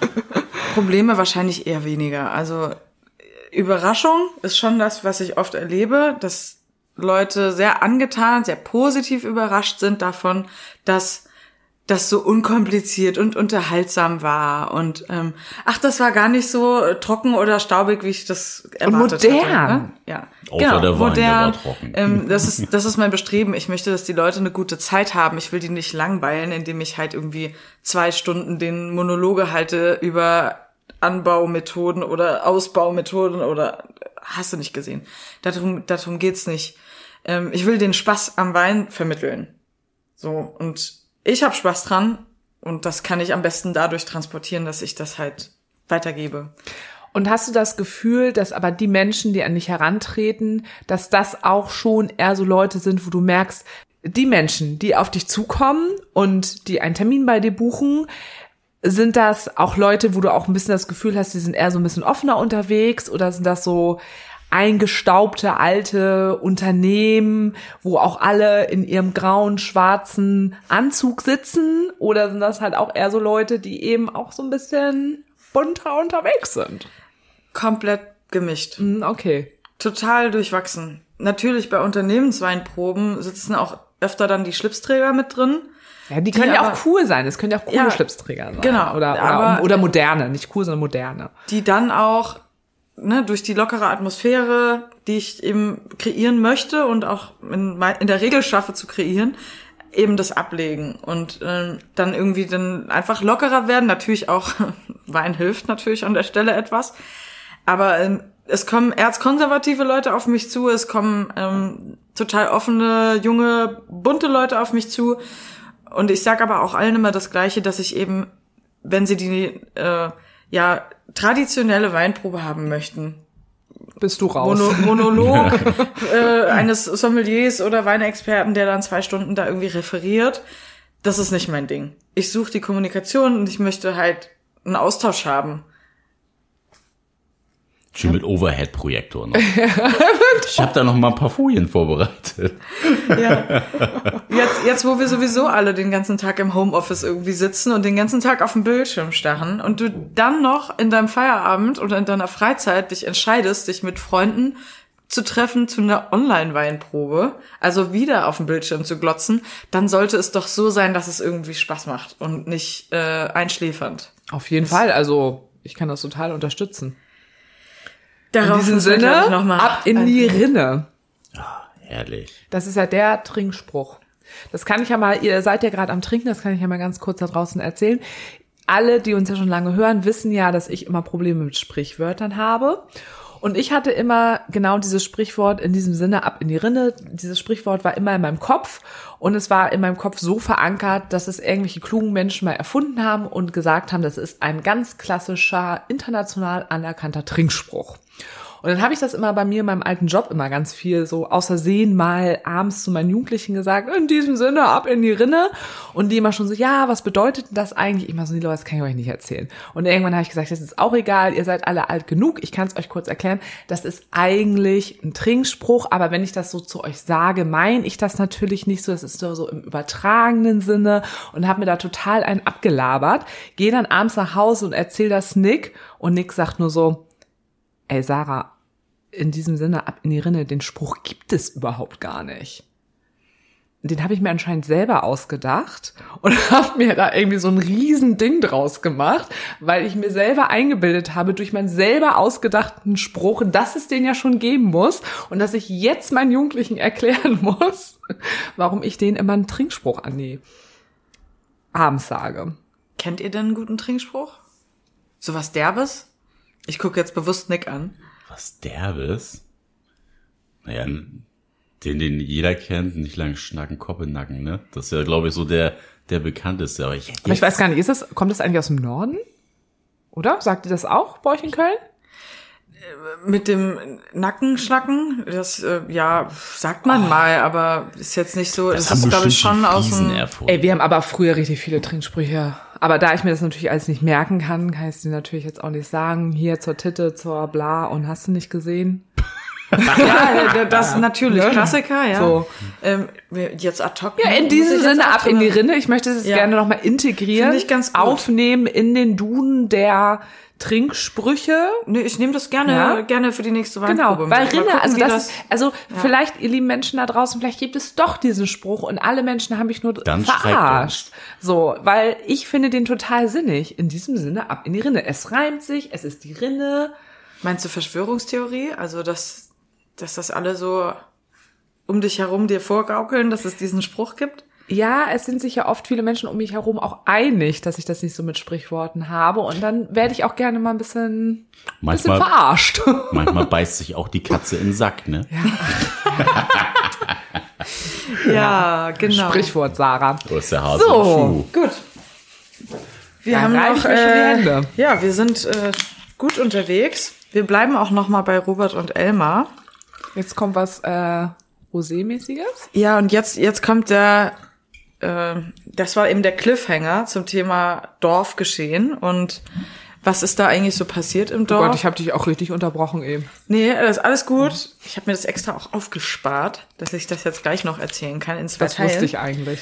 <laughs> Probleme wahrscheinlich eher weniger. Also Überraschung ist schon das, was ich oft erlebe, dass Leute sehr angetan, sehr positiv überrascht sind davon, dass das so unkompliziert und unterhaltsam war und ähm, ach, das war gar nicht so trocken oder staubig, wie ich das erwartet modern. hatte. Ne? Ja, Außer genau, der Wein, der modern. war trocken. Ähm, das ist das ist mein Bestreben. Ich möchte, dass die Leute eine gute Zeit haben. Ich will die nicht langweilen, indem ich halt irgendwie zwei Stunden den Monologe halte über Anbaumethoden oder Ausbaumethoden oder hast du nicht gesehen. Darum, darum geht's nicht. Ähm, ich will den Spaß am Wein vermitteln. So, und ich habe Spaß dran und das kann ich am besten dadurch transportieren, dass ich das halt weitergebe. Und hast du das Gefühl, dass aber die Menschen, die an dich herantreten, dass das auch schon eher so Leute sind, wo du merkst, die Menschen, die auf dich zukommen und die einen Termin bei dir buchen, sind das auch Leute, wo du auch ein bisschen das Gefühl hast, die sind eher so ein bisschen offener unterwegs oder sind das so eingestaubte alte Unternehmen, wo auch alle in ihrem grauen, schwarzen Anzug sitzen? Oder sind das halt auch eher so Leute, die eben auch so ein bisschen bunter unterwegs sind? Komplett gemischt. Hm, Okay. Total durchwachsen. Natürlich bei Unternehmensweinproben sitzen auch öfter dann die Schlipsträger mit drin. Ja, die können ja aber- auch cool sein. Es können ja auch coole Ja, Schlipsträger sein. genau. Oder, oder, Aber- oder moderne. Nicht cool, sondern moderne. die dann auch ne, durch die lockere Atmosphäre, die ich eben kreieren möchte und auch in, in der Regel schaffe zu kreieren, eben das ablegen. Und ähm, dann irgendwie dann einfach lockerer werden. Natürlich auch <laughs> Wein hilft natürlich an der Stelle etwas, aber ähm, es kommen erzkonservative Leute auf mich zu, es kommen ähm, total offene, junge, bunte Leute auf mich zu. Und ich sage aber auch allen immer das Gleiche, dass ich eben, wenn sie die äh, ja traditionelle Weinprobe haben möchten, Bist du raus. Mono Monolog <laughs> äh, eines Sommeliers oder Weinexperten, der dann zwei Stunden da irgendwie referiert, das ist nicht mein Ding. Ich suche die Kommunikation und ich möchte halt einen Austausch haben. Schön mit Overhead-Projektor noch. <laughs> Ich habe da noch mal ein paar Folien vorbereitet. Ja. Jetzt, jetzt, wo wir sowieso alle den ganzen Tag im Homeoffice irgendwie sitzen und den ganzen Tag auf dem Bildschirm starren und du dann noch in deinem Feierabend oder in deiner Freizeit dich entscheidest, dich mit Freunden zu treffen zu einer Online-Weinprobe, also wieder auf dem Bildschirm zu glotzen, dann sollte es doch so sein, dass es irgendwie Spaß macht und nicht äh, einschläfernd. Auf jeden Fall. Also, ich kann das total unterstützen. In Darauf diesem glaub ich, Sinne, noch mal ab in die Rinne. Herrlich. Das ist ja der Trinkspruch. Das kann ich ja mal, ihr seid ja gerade am Trinken, das kann ich ja mal ganz kurz da draußen erzählen. Alle, die uns ja schon lange hören, wissen ja, dass ich immer Probleme mit Sprichwörtern habe. Und ich hatte immer genau dieses Sprichwort in diesem Sinne ab in die Rinne. Dieses Sprichwort war immer in meinem Kopf und es war in meinem Kopf so verankert, dass es irgendwelche klugen Menschen mal erfunden haben und gesagt haben, das ist ein ganz klassischer, international anerkannter Trinkspruch. Und dann habe ich das immer bei mir in meinem alten Job immer ganz viel so außersehen mal abends zu meinen Jugendlichen gesagt, in diesem Sinne ab in die Rinne. Und die immer schon so, ja, was bedeutet das eigentlich? Ich immer so, nee, Leute, das kann ich euch nicht erzählen. Und irgendwann habe ich gesagt, das ist auch egal, ihr seid alle alt genug, ich kann es euch kurz erklären. Das ist eigentlich ein Trinkspruch, aber wenn ich das so zu euch sage, meine ich das natürlich nicht so. Das ist so, so im übertragenen Sinne und habe mir da total einen abgelabert. Gehe dann abends nach Hause und erzähle das Nick und Nick sagt nur so, ey Sarah, in diesem Sinne ab in die Rinne, den Spruch gibt es überhaupt gar nicht. Den habe ich mir anscheinend selber ausgedacht und <laughs> habe mir da irgendwie so ein riesen Ding draus gemacht, weil ich mir selber eingebildet habe durch meinen selber ausgedachten Spruch, dass es den ja schon geben muss und dass ich jetzt meinen Jugendlichen <laughs> erklären muss, warum ich denen immer einen Trinkspruch an die abends sage. Kennt ihr denn einen guten Trinkspruch? Sowas Derbes? Ich gucke jetzt bewusst Nick an. Was Derbes? Naja, Den, den jeder kennt, nicht lang schnacken, Kopf in Nacken, ne? Das ist ja, glaube ich, so der, der bekannteste. Aber ich, Aber ich weiß gar nicht, ist das, kommt das eigentlich aus dem Norden? Oder? Sagt ihr das auch bei euch in Köln? Mit dem Nackenschnacken, das, äh, ja, sagt man mal, aber ist jetzt nicht so, das, haben ist, glaube ich, schon aus dem. Ey, wir haben aber früher richtig viele Trinksprüche. Aber da ich mir das natürlich alles nicht merken kann, kann ich es dir natürlich jetzt auch nicht sagen. Hier zur Titte, zur Bla und hast du nicht gesehen? Ja, <laughs> das natürlich, Klassiker, ja. So. Ähm, jetzt ad hoc. Ja, in diesem Sinne ab in die Rinne. Ich möchte es Ja. gerne nochmal integrieren, Finde ich ganz gut. aufnehmen in den Duden der Trinksprüche. Nee, ich nehme das gerne, Ja. gerne für die nächste Genau, Weinprobe. weil mit. Mal Rinne, gucken, also das, ist, also vielleicht, ihr lieben Menschen da draußen, vielleicht gibt es doch diesen Spruch und alle Menschen haben mich nur Dann verarscht. So, weil ich finde den total sinnig. In diesem Sinne ab in die Rinne. Es reimt sich, es ist die Rinne. Meinst du Verschwörungstheorie? Also, dass, dass das alle so um dich herum dir vorgaukeln, dass es diesen Spruch gibt? Ja, es sind sich ja oft viele Menschen um mich herum auch einig, dass ich das nicht so mit Sprichworten habe. Und dann werde ich auch gerne mal ein bisschen, bisschen Manchmal, verarscht. <laughs> manchmal beißt sich auch die Katze in den Sack, ne? Ja, genau. Sprichwort, Sarah. Oder ist der Hase So. Gut. Wir Da haben noch, äh, Hände. ja, wir sind äh, gut unterwegs. Wir bleiben auch noch mal bei Robert und Elmar. Jetzt kommt was äh, Rosé-mäßiges. Ja, und jetzt, jetzt kommt der, äh, das war eben der Cliffhanger zum Thema Dorfgeschehen und was ist da eigentlich so passiert im Oh Dorf? Gott, ich habe dich auch richtig unterbrochen eben. nee, das ist alles gut. Ich habe mir das extra auch aufgespart, dass ich das jetzt gleich noch erzählen kann in zwei Das Teilen. wusste ich eigentlich.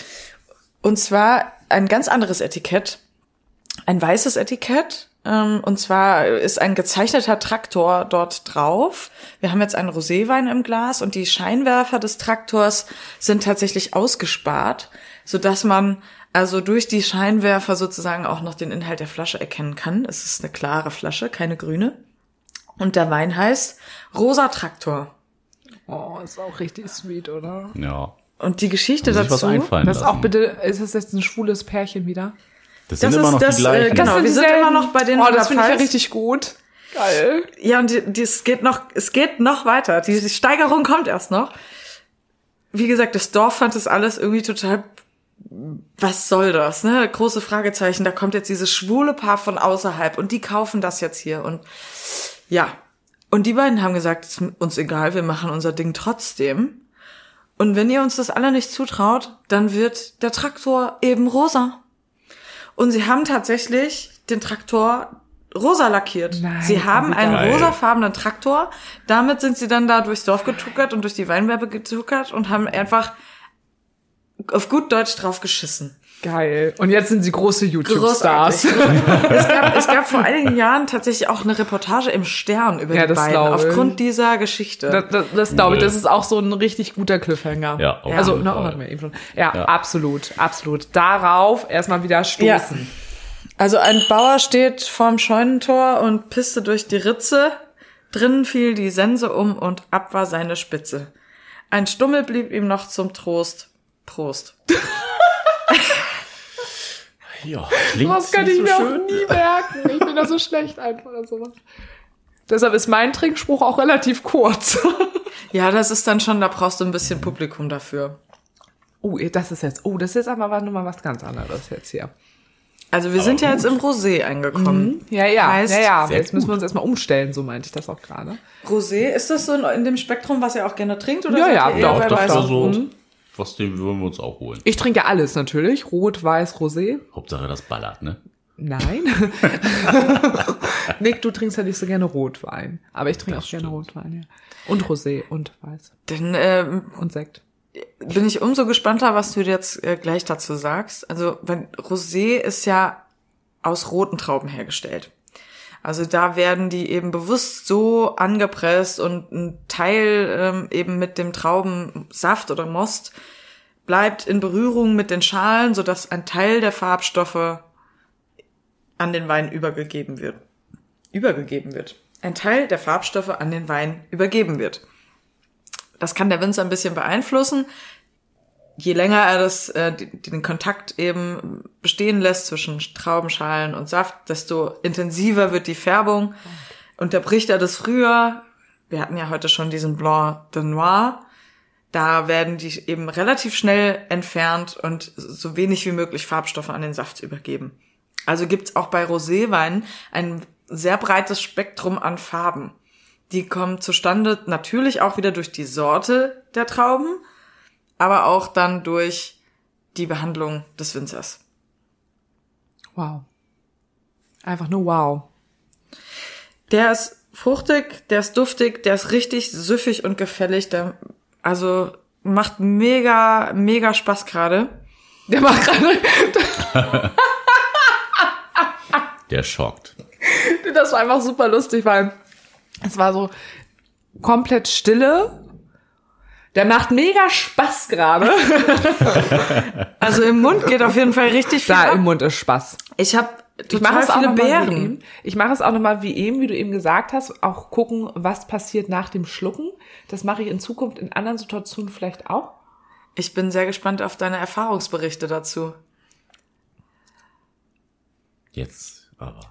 Und zwar ein ganz anderes Etikett. Ein weißes Etikett. Ähm, und zwar ist ein gezeichneter Traktor dort drauf. Wir haben jetzt einen Roséwein im Glas und die Scheinwerfer des Traktors sind tatsächlich ausgespart, sodass man also durch die Scheinwerfer sozusagen auch noch den Inhalt der Flasche erkennen kann. Es ist eine klare Flasche, keine grüne. Und der Wein heißt Rosa Traktor. Oh, ist auch richtig sweet, oder? Ja. Und die Geschichte sich was dazu. einfallen Das ist auch bitte, ist das jetzt ein schwules Pärchen wieder? Das Das sind immer ist noch das, die äh, gleichen. genau. Wir sind immer noch bei den Oh, das finde ich ja richtig gut. Geil. Ja, und die, die, es geht noch, es geht noch weiter. Die, die Steigerung kommt erst noch. Wie gesagt, das Dorf fand das alles irgendwie total, was soll das, ne? Große Fragezeichen. Da kommt jetzt dieses schwule Paar von außerhalb und die kaufen das jetzt hier und ja. Und die beiden haben gesagt, es ist uns egal, wir machen unser Ding trotzdem. Und wenn ihr uns das alle nicht zutraut, dann wird der Traktor eben rosa. Und sie haben tatsächlich den Traktor rosa lackiert. Nein, sie haben einen geil. rosafarbenen Traktor. Damit sind sie dann da durchs Dorf getuckert und durch die Weinberge getuckert und haben einfach auf gut Deutsch drauf geschissen. Geil. Und jetzt sind sie große YouTube-Stars. <laughs> Es, gab, es gab vor einigen Jahren tatsächlich auch eine Reportage im Stern über Ja, die das beiden, glaube ich. aufgrund dieser Geschichte. Das, das, das glaube ich, das ist auch so ein richtig guter Cliffhanger. Ja, auf Also, jeden na, Fall. warte mal eben schon. Ja, Ja. absolut, absolut. Darauf erstmal wieder stoßen. Also ein Bauer steht vorm Scheunentor und pisste durch die Ritze. Drinnen fiel die Sense um und ab war seine Spitze. Ein Stummel blieb ihm noch zum Trost. Prost. <laughs> Ja, klingt Das kann nicht ich so mir schön. auch nie merken. Ich bin da so schlecht einfach oder sowas. Deshalb ist mein Trinkspruch auch relativ kurz. <laughs> Ja, das ist dann schon, da brauchst du ein bisschen Publikum dafür. Oh, das ist jetzt, oh, das ist jetzt aber war nur mal was ganz anderes jetzt hier. Also wir sind ja jetzt im Rosé angekommen. Ja, ja, Heißt, ja, ja. Jetzt müssen gut. wir uns erstmal umstellen, so meinte ich das auch gerade. Rosé, ist das so in dem Spektrum, was ihr auch gerne trinkt? Oder Ja, ja, doch, war und so, Rot? Was den würden wir uns auch holen. Ich trinke alles natürlich. Rot, Weiß, Rosé. Hauptsache das ballert, ne? Nein. <laughs> Nick, du trinkst ja nicht so gerne Rotwein. Aber ich trinke auch gerne Rotwein, ja. Und Rosé und Weiß. Dann ähm, Und Sekt. bin ich umso gespannter, was du jetzt äh, gleich dazu sagst. Also, weil Rosé ist ja aus roten Trauben hergestellt. Also da werden die eben bewusst so angepresst und ein Teil ähm, eben mit dem Traubensaft oder Most bleibt in Berührung mit den Schalen, sodass ein Teil der Farbstoffe an den Wein übergegeben wird. Übergegeben wird. Ein Teil der Farbstoffe an den Wein übergeben wird. Das kann der Winzer ein bisschen beeinflussen. Je länger er das, äh, den Kontakt eben bestehen lässt zwischen Traubenschalen und Saft, desto intensiver wird die Färbung. Unterbricht er das früher, wir hatten ja heute schon diesen Blanc de Noir, Da werden die eben relativ schnell entfernt und so wenig wie möglich Farbstoffe an den Saft übergeben. Also gibt's auch bei Roséwein ein sehr breites Spektrum an Farben. Die kommen zustande natürlich auch wieder durch die Sorte der Trauben, aber auch dann durch die Behandlung des Winzers. Wow. Einfach nur wow. Der ist fruchtig, der ist duftig, der ist richtig süffig und gefällig. Der, also macht mega, mega Spaß gerade. Der macht gerade. Der schockt. Das war einfach super lustig, weil es war so komplett Stille. Der macht mega Spaß gerade. <laughs> Also im Mund geht auf jeden Fall richtig viel Da ab. im Mund ist Spaß. Ich habe Ich mache es auch noch mal wie Beeren. eben. Ich mache es auch noch mal wie eben, wie du eben gesagt hast, auch gucken, was passiert nach dem Schlucken. Das mache ich in Zukunft in anderen Situationen vielleicht auch. Ich bin sehr gespannt auf deine Erfahrungsberichte dazu. Jetzt aber.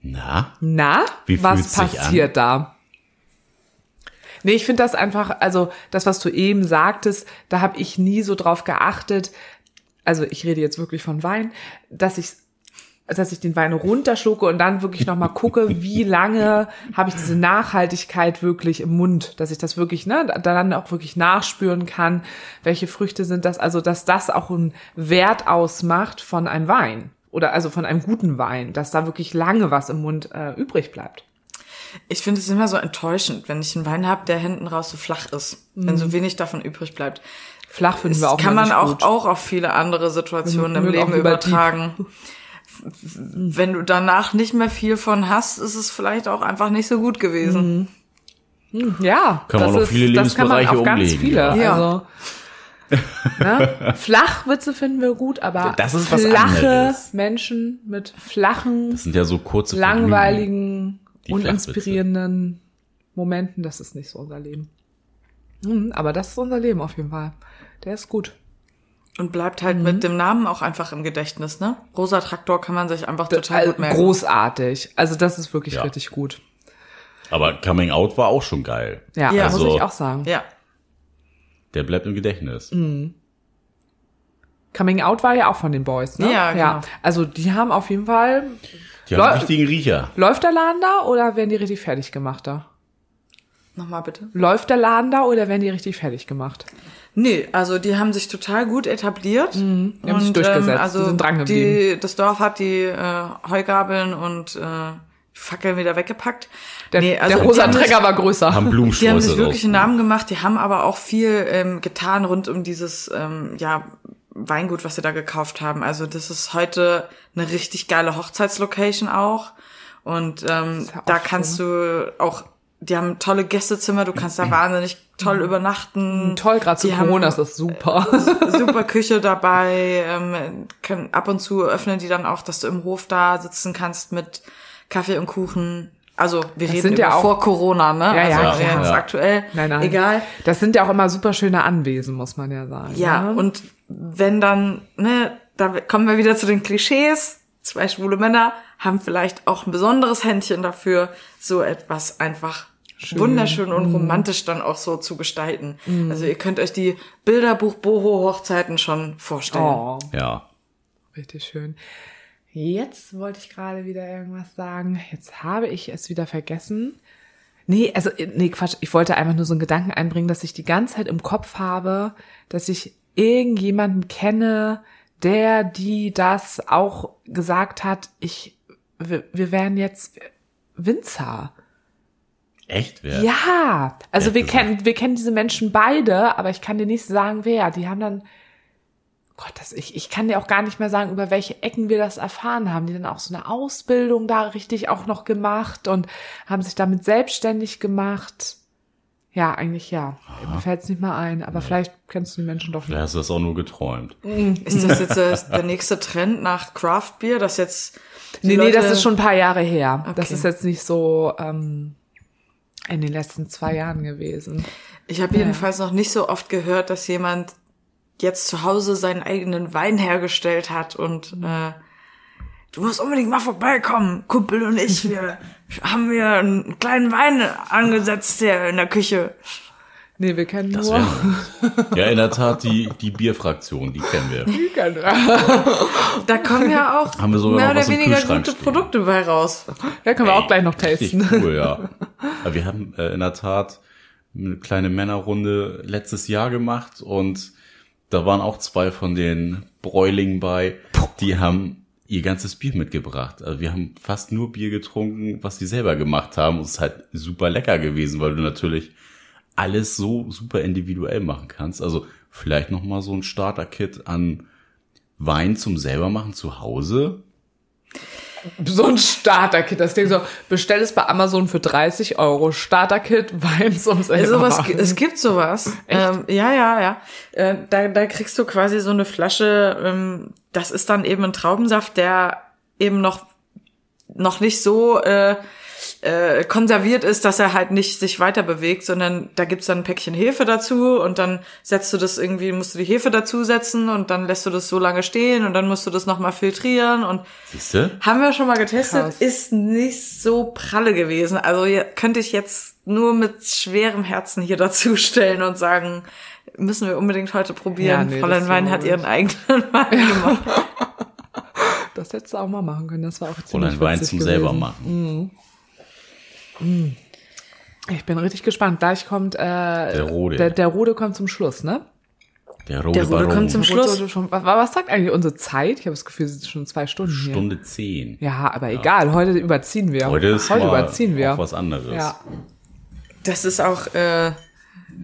Na? Na, Wie was passiert da? Nee, ich finde das einfach, also das, was du eben sagtest, da habe ich nie so drauf geachtet. Also ich rede jetzt wirklich von Wein, dass ich dass ich den Wein runterschlucke und dann wirklich nochmal gucke, wie lange habe ich diese Nachhaltigkeit wirklich im Mund, dass ich das wirklich, ne, dann auch wirklich nachspüren kann, welche Früchte sind das, also dass das auch einen Wert ausmacht von einem Wein oder also von einem guten Wein, dass da wirklich lange was im Mund äh, übrig bleibt. Ich finde es immer so enttäuschend, wenn ich einen Wein habe, der hinten raus so flach ist, wenn so wenig davon übrig bleibt. Flach finden Das wir auch kann man nicht auch, gut. auch auf viele andere Situationen im auch Leben übertragen. <laughs> Wenn du danach nicht mehr viel von hast, ist es vielleicht auch einfach nicht so gut gewesen. Ja, Kann man das auf viele das kann man Lebensbereiche auf ganz umlegen, viele. ja. Also, <laughs> ne? Flachwitze finden wir gut, aber ist flache anderes. Menschen mit flachen, Das sind ja so kurze Vergnügen. langweiligen, Die uninspirierenden Momenten, das ist nicht so unser Leben. Hm, aber das ist unser Leben auf jeden Fall. Der ist gut. Und bleibt halt Mhm. mit dem Namen auch einfach im Gedächtnis, ne? Rosa Traktor kann man sich einfach total gut merken. Großartig. Also das ist wirklich Ja. richtig gut. Aber Coming Out war auch schon geil. Ja, Ja. muss Also- ich auch sagen. Ja. Der bleibt im Gedächtnis. Mhm. Coming Out war ja auch von den Boys, ne? Ja, genau. Also die haben auf jeden Fall. Die haben einen richtigen Riecher. Läuft der Laden da oder werden die richtig fertig gemacht da? Nochmal bitte. Läuft der Laden da oder werden die richtig fertig gemacht? Nee, also die haben sich total gut etabliert. Mhm. Die haben sich durchgesetzt, also die sind dran die, das Dorf hat die äh, Heugabeln und äh, Fackeln wieder weggepackt. Der, Nee, also der die rosa haben sich- Träger war größer. Haben Die haben sich wirklich einen Namen gemacht, die haben aber auch viel ähm, getan rund um dieses ähm, ja, Weingut, was sie da gekauft haben. Also das ist heute eine richtig geile Hochzeitslocation auch. Und ähm, ja da schön. kannst du auch, die haben tolle Gästezimmer, du kannst da <clears throat> wahnsinnig toll übernachten. Toll, gerade zu Die Corona ist das super. super <laughs> Küche dabei. Ähm, können, ab und zu öffnen die dann auch, dass du im Hof da sitzen kannst mit Kaffee und Kuchen. Also wir reden sind ja auch- vor Corona, ne? Ja, ja, also klar. jetzt Ja. aktuell. Nein, nein. Egal. Das sind ja auch immer super schöne Anwesen, muss man ja sagen. Ja, ne? und wenn dann, ne, da kommen wir wieder zu den Klischees. Zwei schwule Männer haben vielleicht auch ein besonderes Händchen dafür, so etwas einfach wunderschön und romantisch dann auch so zu gestalten. Also ihr könnt euch die Bilderbuch-Boho-Hochzeiten schon vorstellen. Oh, Ja. richtig schön. Jetzt wollte ich gerade wieder irgendwas sagen. Jetzt habe ich es wieder vergessen. Nee, also, nee, Quatsch. Ich wollte einfach nur so einen Gedanken einbringen, dass ich die ganze Zeit im Kopf habe, dass ich irgendjemanden kenne, der, die das auch gesagt hat, ich, wir, wir wären jetzt Winzer. Echt? Wer? Ja, also Wer wir gesagt? kennen, wir kennen diese Menschen beide, aber ich kann dir nicht sagen, wer. Die haben dann, Gott, das, ich, ich kann dir auch gar nicht mehr sagen, über welche Ecken wir das erfahren haben. Die dann auch so eine Ausbildung da richtig auch noch gemacht und haben sich damit selbstständig gemacht. Ja, eigentlich ja. Mir fällt es nicht mal ein, aber vielleicht kennst du die Menschen doch nicht. Vielleicht hast du das auch nur geträumt. Ist das jetzt äh, der nächste Trend nach Craft Beer, dass jetzt die Nee, nee, Leute, das ist schon ein paar Jahre her. Das Okay. ist jetzt nicht so ähm, in den letzten zwei Jahren gewesen. Ich habe jedenfalls noch nicht so oft gehört, dass jemand jetzt zu Hause seinen eigenen Wein hergestellt hat und äh, du musst unbedingt mal vorbeikommen, Kumpel und ich, wir <laughs> haben hier einen kleinen Wein angesetzt hier in der Küche. Nee, wir kennen Das nur. <laughs> Ja, in der Tat, die, die Bierfraktion, die kennen wir. Die kennen wir. <laughs> Da kommen ja auch Haben wir sogar mehr oder weniger gute stehen. Produkte bei raus. Ja, können wir auch gleich noch tasten. cool, ja. Aber wir haben äh, in der Tat eine kleine Männerrunde letztes Jahr gemacht und da waren auch zwei von den Bräulingen bei, die haben ihr ganzes Bier mitgebracht. Also wir haben fast nur Bier getrunken, was sie selber gemacht haben. Und es ist halt super lecker gewesen, weil du natürlich alles so super individuell machen kannst. Also vielleicht noch mal so ein Starter-Kit an Wein zum selber machen zu Hause. So ein Starter-Kit. Das Ding so, bestell es bei Amazon für 30 Euro. Starter-Kit, Wein zum selber Also was, machen. es gibt sowas. Ähm, ja, ja, ja. Äh, da, da kriegst du quasi so eine Flasche, ähm, das ist dann eben ein Traubensaft, der eben noch, noch nicht so äh, äh, konserviert ist, dass er halt nicht sich weiter bewegt, sondern da gibt's dann ein Päckchen Hefe dazu und dann setzt du das irgendwie, musst du die Hefe dazusetzen und dann lässt du das so lange stehen und dann musst du das nochmal filtrieren und Siehst du? haben wir schon mal getestet, Krass. ist nicht so pralle gewesen. Also hier könnte ich jetzt nur mit schwerem Herzen hier dazustellen und sagen, müssen wir unbedingt heute probieren. Ja, nee, Fräulein Wein hat ihren eigenen <laughs> Wein gemacht. Das hättest du auch mal machen können. Das war auch ziemlich ein Wein zum gewesen. selber machen. Ich bin richtig gespannt. Gleich kommt äh, der Rode. Der, der Rode kommt zum Schluss, ne? Der rote Der Rode kommt zum Rode Schluss. was, was sagt eigentlich unsere Zeit? Ich habe das Gefühl, es ist schon zwei Stunden hier. Stunde 10. Ja, aber egal. Heute überziehen wir. Heute ist heute mal überziehen wir. auch was anderes. Ja. Das ist auch, äh,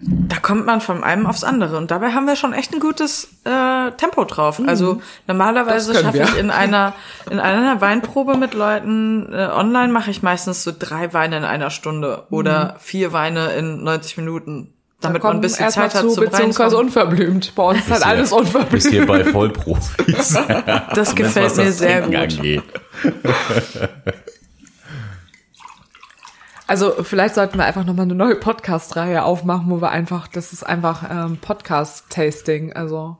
da kommt man von einem aufs andere. Und dabei haben wir schon echt ein gutes äh, Tempo drauf. Also normalerweise Mhm. Das können schaffe ich wir. in einer in einer Weinprobe mit Leuten äh, online mache ich meistens so drei Weine in einer Stunde oder vier Weine in 90 Minuten, damit man ein bisschen erst mal Zeit hat zu, zum beziehungsweise Reinkommen. unverblümt. Bei uns ist halt alles unverblümt. Bist hier bei Vollprofis. Das gefällt mir sehr gut. Also vielleicht sollten wir einfach nochmal eine neue Podcast-Reihe aufmachen, wo wir einfach, das ist einfach ähm, Podcast-Tasting. Also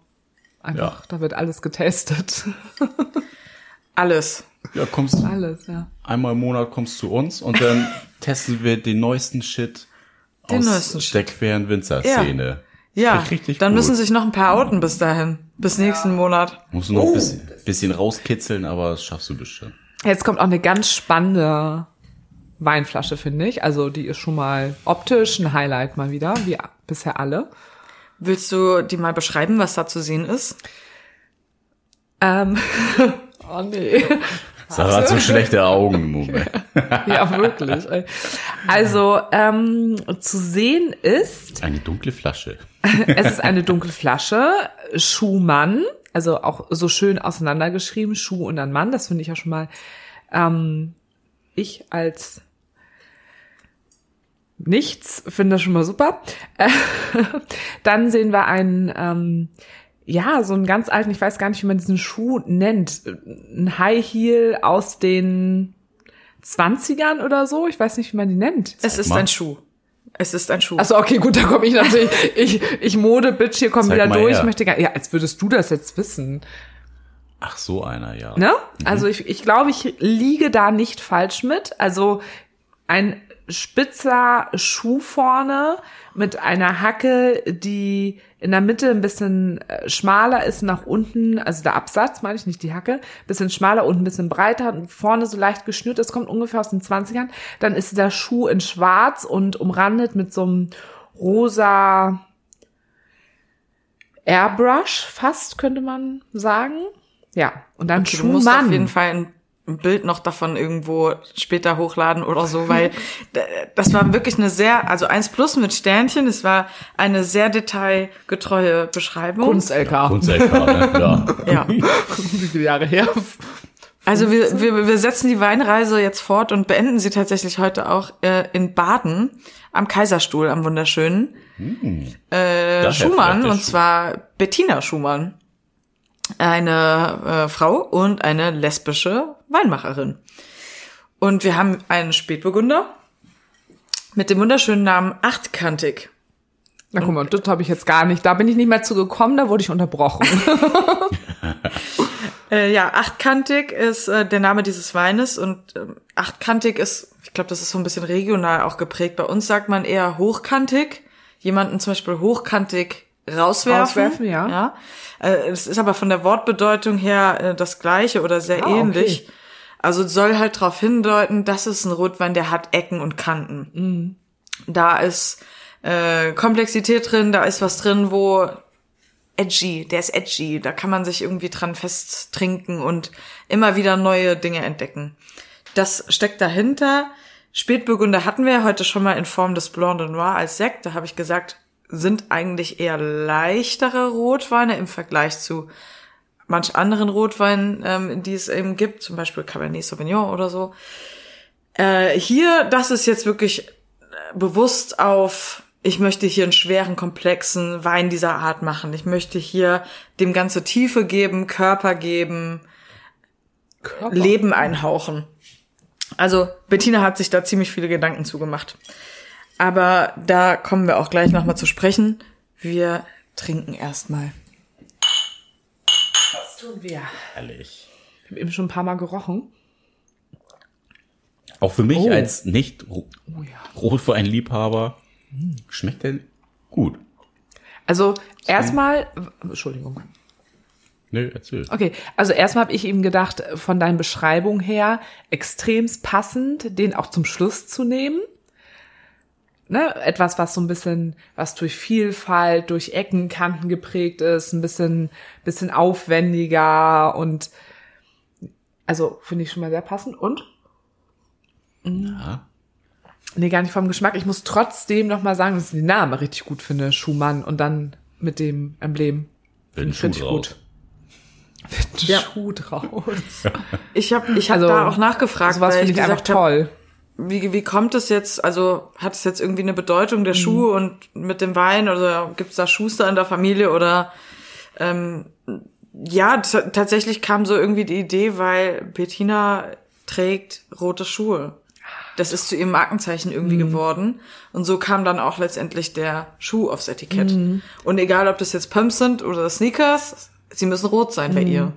einfach, Ja. da wird alles getestet. <laughs> Alles. Ja, kommst alles, ja. einmal im Monat kommst zu uns und dann <laughs> testen wir den neuesten Shit Den aus neuesten der queren Winzerszene. Ja, Richtig, richtig dann gut. müssen sich noch ein paar outen bis dahin, bis nächsten Monat. Musst du noch ein bisschen, bisschen rauskitzeln, aber das schaffst du bestimmt. Jetzt kommt auch eine ganz spannende Weinflasche, finde ich. Also die ist schon mal optisch ein Highlight mal wieder, wie bisher alle. Willst du die mal beschreiben, was da zu sehen ist? Ähm, <laughs> oh nee. Sarah hat so schlechte Augen im Moment. <laughs> Ja, wirklich. Also ähm, zu sehen ist, Eine dunkle Flasche. <laughs> es ist eine dunkle Flasche, Schuhmann, also auch so schön auseinandergeschrieben, Schuh und dann Mann. Das finde ich ja schon mal ähm, ich als nichts finde das schon mal super. <laughs> Dann sehen wir einen ähm, ja, so einen ganz alten, ich weiß gar nicht, wie man diesen Schuh nennt. Ein High Heel aus den 20ern oder so. Ich weiß nicht, wie man die nennt. Es ist ein Schuh. Es ist ein Schuh. Achso, okay, gut, da komme ich natürlich. Ich, ich Mode-Bitch, hier komm Zeig wieder durch. her. Ich möchte gar, ja, als würdest du das jetzt wissen. Ach, so einer, ja. Ne? Also ich, ich glaube, ich liege da nicht falsch mit. Also ein spitzer Schuh vorne mit einer Hacke, die in der Mitte ein bisschen äh, schmaler ist nach unten, also der Absatz, meine ich nicht die Hacke, bisschen schmaler und ein bisschen breiter und vorne so leicht geschnürt, das kommt ungefähr aus den 20ern. Dann ist der Schuh in schwarz und umrandet mit so einem rosa Airbrush fast, könnte man sagen. Ja, und dann Okay, du musst auf Schuhmann. jeden Fall ein ein Bild noch davon irgendwo später hochladen oder so, weil <laughs> das war wirklich eine sehr, also eins plus mit Sternchen, es war eine sehr detailgetreue Beschreibung. Kunst-LK. Kunst-LK, ne? Ja. <laughs> Ja. Wie viele Jahre her? Also wir, wir, wir setzen die Weinreise jetzt fort und beenden sie tatsächlich heute auch äh, in Baden am Kaiserstuhl, am wunderschönen. Äh, Daher Schumann, und zwar Bettina Schumann. Eine äh, Frau und eine lesbische Weinmacherin. Und wir haben einen Spätburgunder mit dem wunderschönen Namen Achtkantig. Na guck mal, das habe ich jetzt gar nicht. Da bin ich nicht mehr zugekommen, da wurde ich unterbrochen. <laughs> Äh, ja, achtkantig ist äh, der Name dieses Weines und ähm, achtkantig ist, ich glaube, das ist so ein bisschen regional auch geprägt. Bei uns sagt man eher hochkantig. jemanden zum Beispiel hochkantig rauswerfen. Rauswerfen, ja. ja. Äh, Es ist aber von der Wortbedeutung her äh, das gleiche oder sehr Ah, ähnlich. okay. Also soll halt darauf hindeuten, das ist ein Rotwein, der hat Ecken und Kanten. Mhm. Da ist äh, Komplexität drin, da ist was drin, wo edgy, der ist edgy, da kann man sich irgendwie dran festtrinken und immer wieder neue Dinge entdecken. Das steckt dahinter. Spätburgunder hatten wir ja heute schon mal in Form des Blanc de Noir als Sekt. Da habe ich gesagt, sind eigentlich eher leichtere Rotweine im Vergleich zu manch anderen Rotweinen, ähm, die es eben gibt, zum Beispiel Cabernet Sauvignon oder so. Äh, hier, das ist jetzt wirklich äh, bewusst auf, ich möchte hier einen schweren, komplexen Wein dieser Art machen. Ich möchte hier dem ganze Tiefe geben, Körper geben, Körper. Leben einhauchen. Also Bettina hat sich da ziemlich viele Gedanken zugemacht. Aber da kommen wir auch gleich nochmal zu sprechen. Wir trinken erstmal. Das tun wir. Herrlich. Ich habe eben schon ein paar Mal gerochen. Auch für mich Oh. als nicht Oh ja. Rotweinliebhaber schmeckt der gut. Also erstmal, Entschuldigung. Nö, erzähl. Okay, also erstmal habe ich eben gedacht, von deinen Beschreibungen her, extremst passend, den auch zum Schluss zu nehmen. Ne, etwas, was so ein bisschen, was durch Vielfalt, durch Ecken, Kanten geprägt ist, ein bisschen, bisschen aufwendiger und also finde ich schon mal sehr passend. Und Ja. Nee, gar nicht vom Geschmack. Ich muss trotzdem noch mal sagen, dass ich den Namen richtig gut finde, Schumann. Und dann mit dem Emblem. Finde Schuh gut. Ein Ja. Schuh draus. Ich habe ich hab Also, da auch nachgefragt, Sowas finde ich ich einfach habe, toll. Wie, wie kommt es jetzt, also hat es jetzt irgendwie eine Bedeutung, Mhm. der Schuh und mit dem Wein oder gibt es da Schuster in der Familie oder ähm, ja, tatsächlich kam so irgendwie die Idee, weil Bettina trägt rote Schuhe. Das ist zu ihrem Markenzeichen irgendwie Mhm. geworden. Und so kam dann auch letztendlich der Schuh aufs Etikett. Mhm. Und egal, ob das jetzt Pumps sind oder Sneakers, sie müssen rot sein Mhm. bei ihr.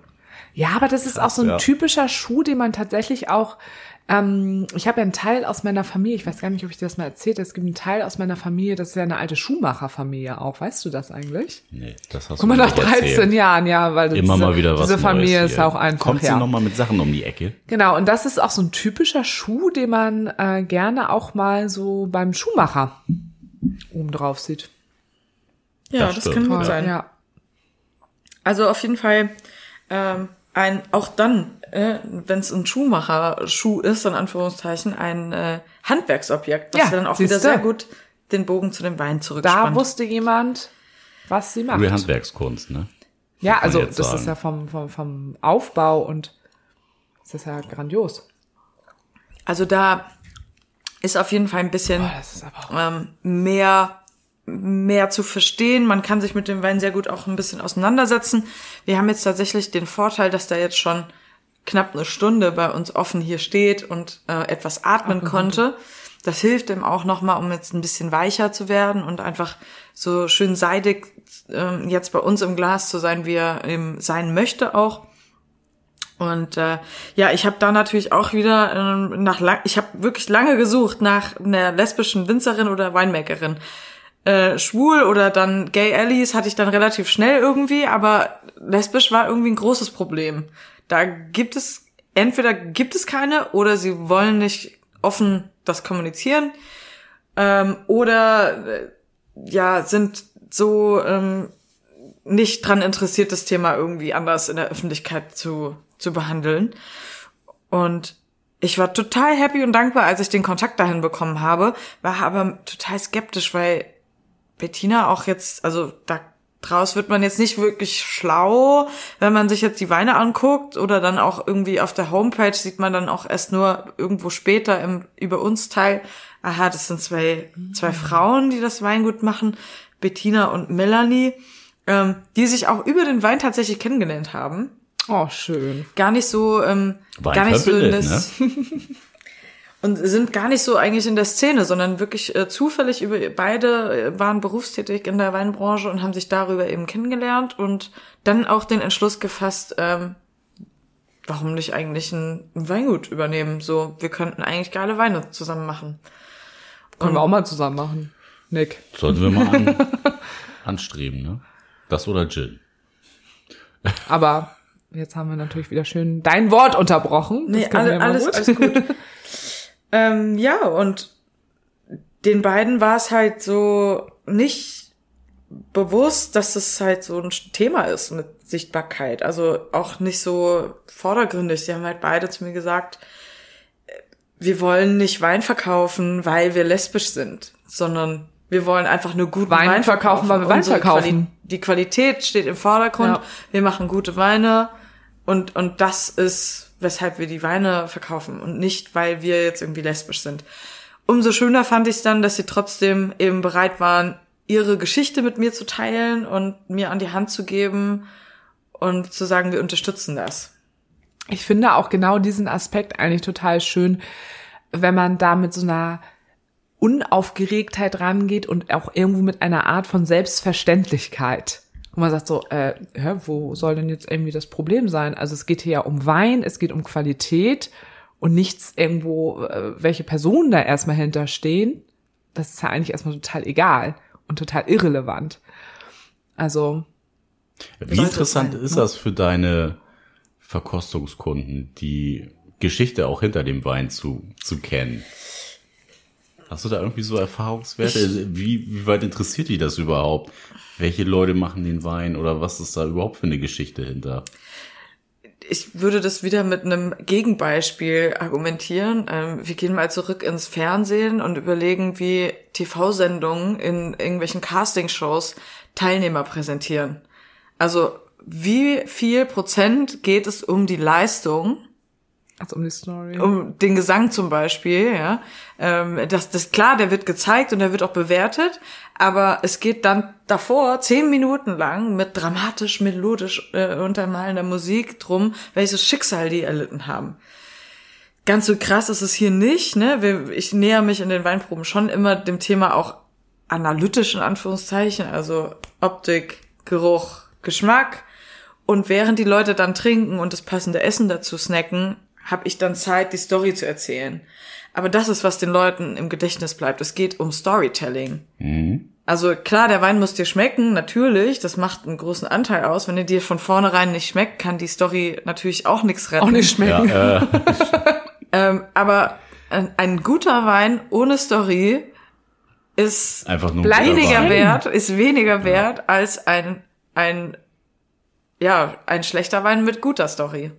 Ja, aber das ist auch so ein ja. typischer Schuh, den man tatsächlich auch. Ähm, ich habe ja einen Teil aus meiner Familie, ich weiß gar nicht, ob ich dir das mal erzählt habe, es gibt einen Teil aus meiner Familie, das ist ja eine alte Schuhmacherfamilie auch. Weißt du das eigentlich? Nee, das hast Guck mal, du nach nicht 13 erzählt. Jahren, ja, weil Immer diese, mal wieder was diese Familie Neues ist hier. auch einfach. Kommt ja. sie noch mal mit Sachen um die Ecke? Genau, und das ist auch so ein typischer Schuh, den man äh, gerne auch mal so beim Schuhmacher oben drauf sieht. Ja, Das das, kann gut sein. Ja. Also auf jeden Fall ähm, ein auch dann, äh, wenn es ein Schuhmacher-Schuh ist, in Anführungszeichen, ein äh, Handwerksobjekt, was Ja, dann auch wieder sehr gut den Bogen zu dem Wein Da zurückspannt. wusste jemand, was sie macht. Gute Handwerkskunst, ne? ja, also das sagen. ist ja vom, vom, vom Aufbau und das ist ja grandios. also da ist auf jeden Fall ein bisschen Boah, das ist aber auch ähm, mehr mehr zu verstehen. Man kann sich mit dem Wein sehr gut auch ein bisschen auseinandersetzen. Wir haben jetzt tatsächlich den Vorteil, dass der jetzt schon knapp eine Stunde bei uns offen hier steht und äh, etwas atmen konnte. Das hilft ihm auch nochmal, um jetzt ein bisschen weicher zu werden und einfach so schön seidig ähm, jetzt bei uns im Glas zu sein, wie er eben sein möchte auch. Und äh, ja, ich habe da natürlich auch wieder ähm, nach lang, ich habe wirklich lange gesucht nach einer lesbischen Winzerin oder Winemakerin. Äh, schwul oder dann Gay Allies hatte ich dann relativ schnell irgendwie, aber lesbisch war irgendwie ein großes Problem. Da gibt es entweder gibt es keine oder sie wollen nicht offen das kommunizieren ähm, oder äh, ja sind so ähm, nicht dran interessiert, das Thema irgendwie anders in der Öffentlichkeit zu, zu behandeln. Und ich war total happy und dankbar, als ich den Kontakt dahin bekommen habe, war aber total skeptisch, weil Bettina auch jetzt, also da draus wird man jetzt nicht wirklich schlau, wenn man sich jetzt die Weine anguckt oder dann auch irgendwie auf der Homepage sieht man dann auch erst nur irgendwo später im über uns Teil, aha, das sind zwei, zwei Frauen, die das Weingut machen, Bettina und Melanie, ähm, die sich auch über den Wein tatsächlich kennengelernt haben. oh, schön. Gar nicht so, ähm, Wein gar nicht so das, <laughs> und sind gar nicht so eigentlich in der Szene, sondern wirklich äh, zufällig über beide äh, waren berufstätig in der Weinbranche und haben sich darüber eben kennengelernt und dann auch den Entschluss gefasst, ähm, warum nicht eigentlich ein Weingut übernehmen? So, wir könnten eigentlich geile Weine zusammen machen. Können wir auch mal zusammen machen. Nick. Sollten wir mal an, <laughs> anstreben, ne? Das oder Gin. Aber jetzt haben wir natürlich wieder schön dein Wort unterbrochen. Das Nee, alle, alles, alles gut. <laughs> ähm, ja, und den beiden war es halt so nicht bewusst, dass es halt so ein Thema ist mit Sichtbarkeit. Also auch nicht so vordergründig. Sie haben halt beide zu mir gesagt, äh, wir wollen nicht Wein verkaufen, weil wir lesbisch sind, sondern wir wollen einfach nur guten Wein Wein, verkaufen, weil wir Wein verkaufen. Quali die Qualität steht im Vordergrund. Ja. Wir machen gute Weine und, und das ist, weshalb wir die Weine verkaufen und nicht, weil wir jetzt irgendwie lesbisch sind. Umso schöner fand ich es dann, dass sie trotzdem eben bereit waren, ihre Geschichte mit mir zu teilen und mir an die Hand zu geben und zu sagen, wir unterstützen das. Ich finde auch genau diesen Aspekt eigentlich total schön, wenn man da mit so einer Unaufgeregtheit rangeht und auch irgendwo mit einer Art von Selbstverständlichkeit. Und man sagt so, äh, hä, wo soll denn jetzt irgendwie das Problem sein? Also es geht hier ja um Wein, es geht um Qualität und nichts irgendwo, äh, welche Personen da erstmal hinterstehen. Das ist ja eigentlich erstmal total egal und total irrelevant. Also, Wie interessant sein, ist ne? das für deine Verkostungskunden, die Geschichte auch hinter dem Wein zu, zu kennen? Hast du da irgendwie so Erfahrungswerte? Wie, wie weit interessiert dich das überhaupt? Welche Leute machen den Wein oder was ist da überhaupt für eine Geschichte hinter? ich würde das wieder mit einem Gegenbeispiel argumentieren. Ähm, wir gehen mal zurück ins Fernsehen und überlegen, wie TV-Sendungen in irgendwelchen Castingshows Teilnehmer präsentieren. Also wie viel Prozent geht es um die Leistung also um die Story. um den Gesang zum Beispiel, ja. Ähm, das, das klar, der wird gezeigt und der wird auch bewertet, aber es geht dann davor zehn Minuten lang mit dramatisch, melodisch äh, untermalender Musik drum, welches Schicksal die erlitten haben. Ganz so krass ist es hier nicht, ne? Ich näher mich in den Weinproben schon immer dem Thema auch analytisch in Anführungszeichen, also Optik, Geruch, Geschmack. Und während die Leute dann trinken und das passende Essen dazu snacken, habe ich dann Zeit, die Story zu erzählen. Aber das ist, was den Leuten im Gedächtnis bleibt. Es geht um Storytelling. Also klar, der Wein muss dir schmecken, natürlich. Das macht einen großen Anteil aus. Wenn er dir von vornherein nicht schmeckt, kann die Story natürlich auch nichts retten. auch nicht schmecken. Ja, äh, <laughs> Ähm, aber ein, ein guter Wein ohne Story ist einfach nur weniger Wein. wert, ist weniger wert als ein, ein, ja, ein schlechter Wein mit guter Story.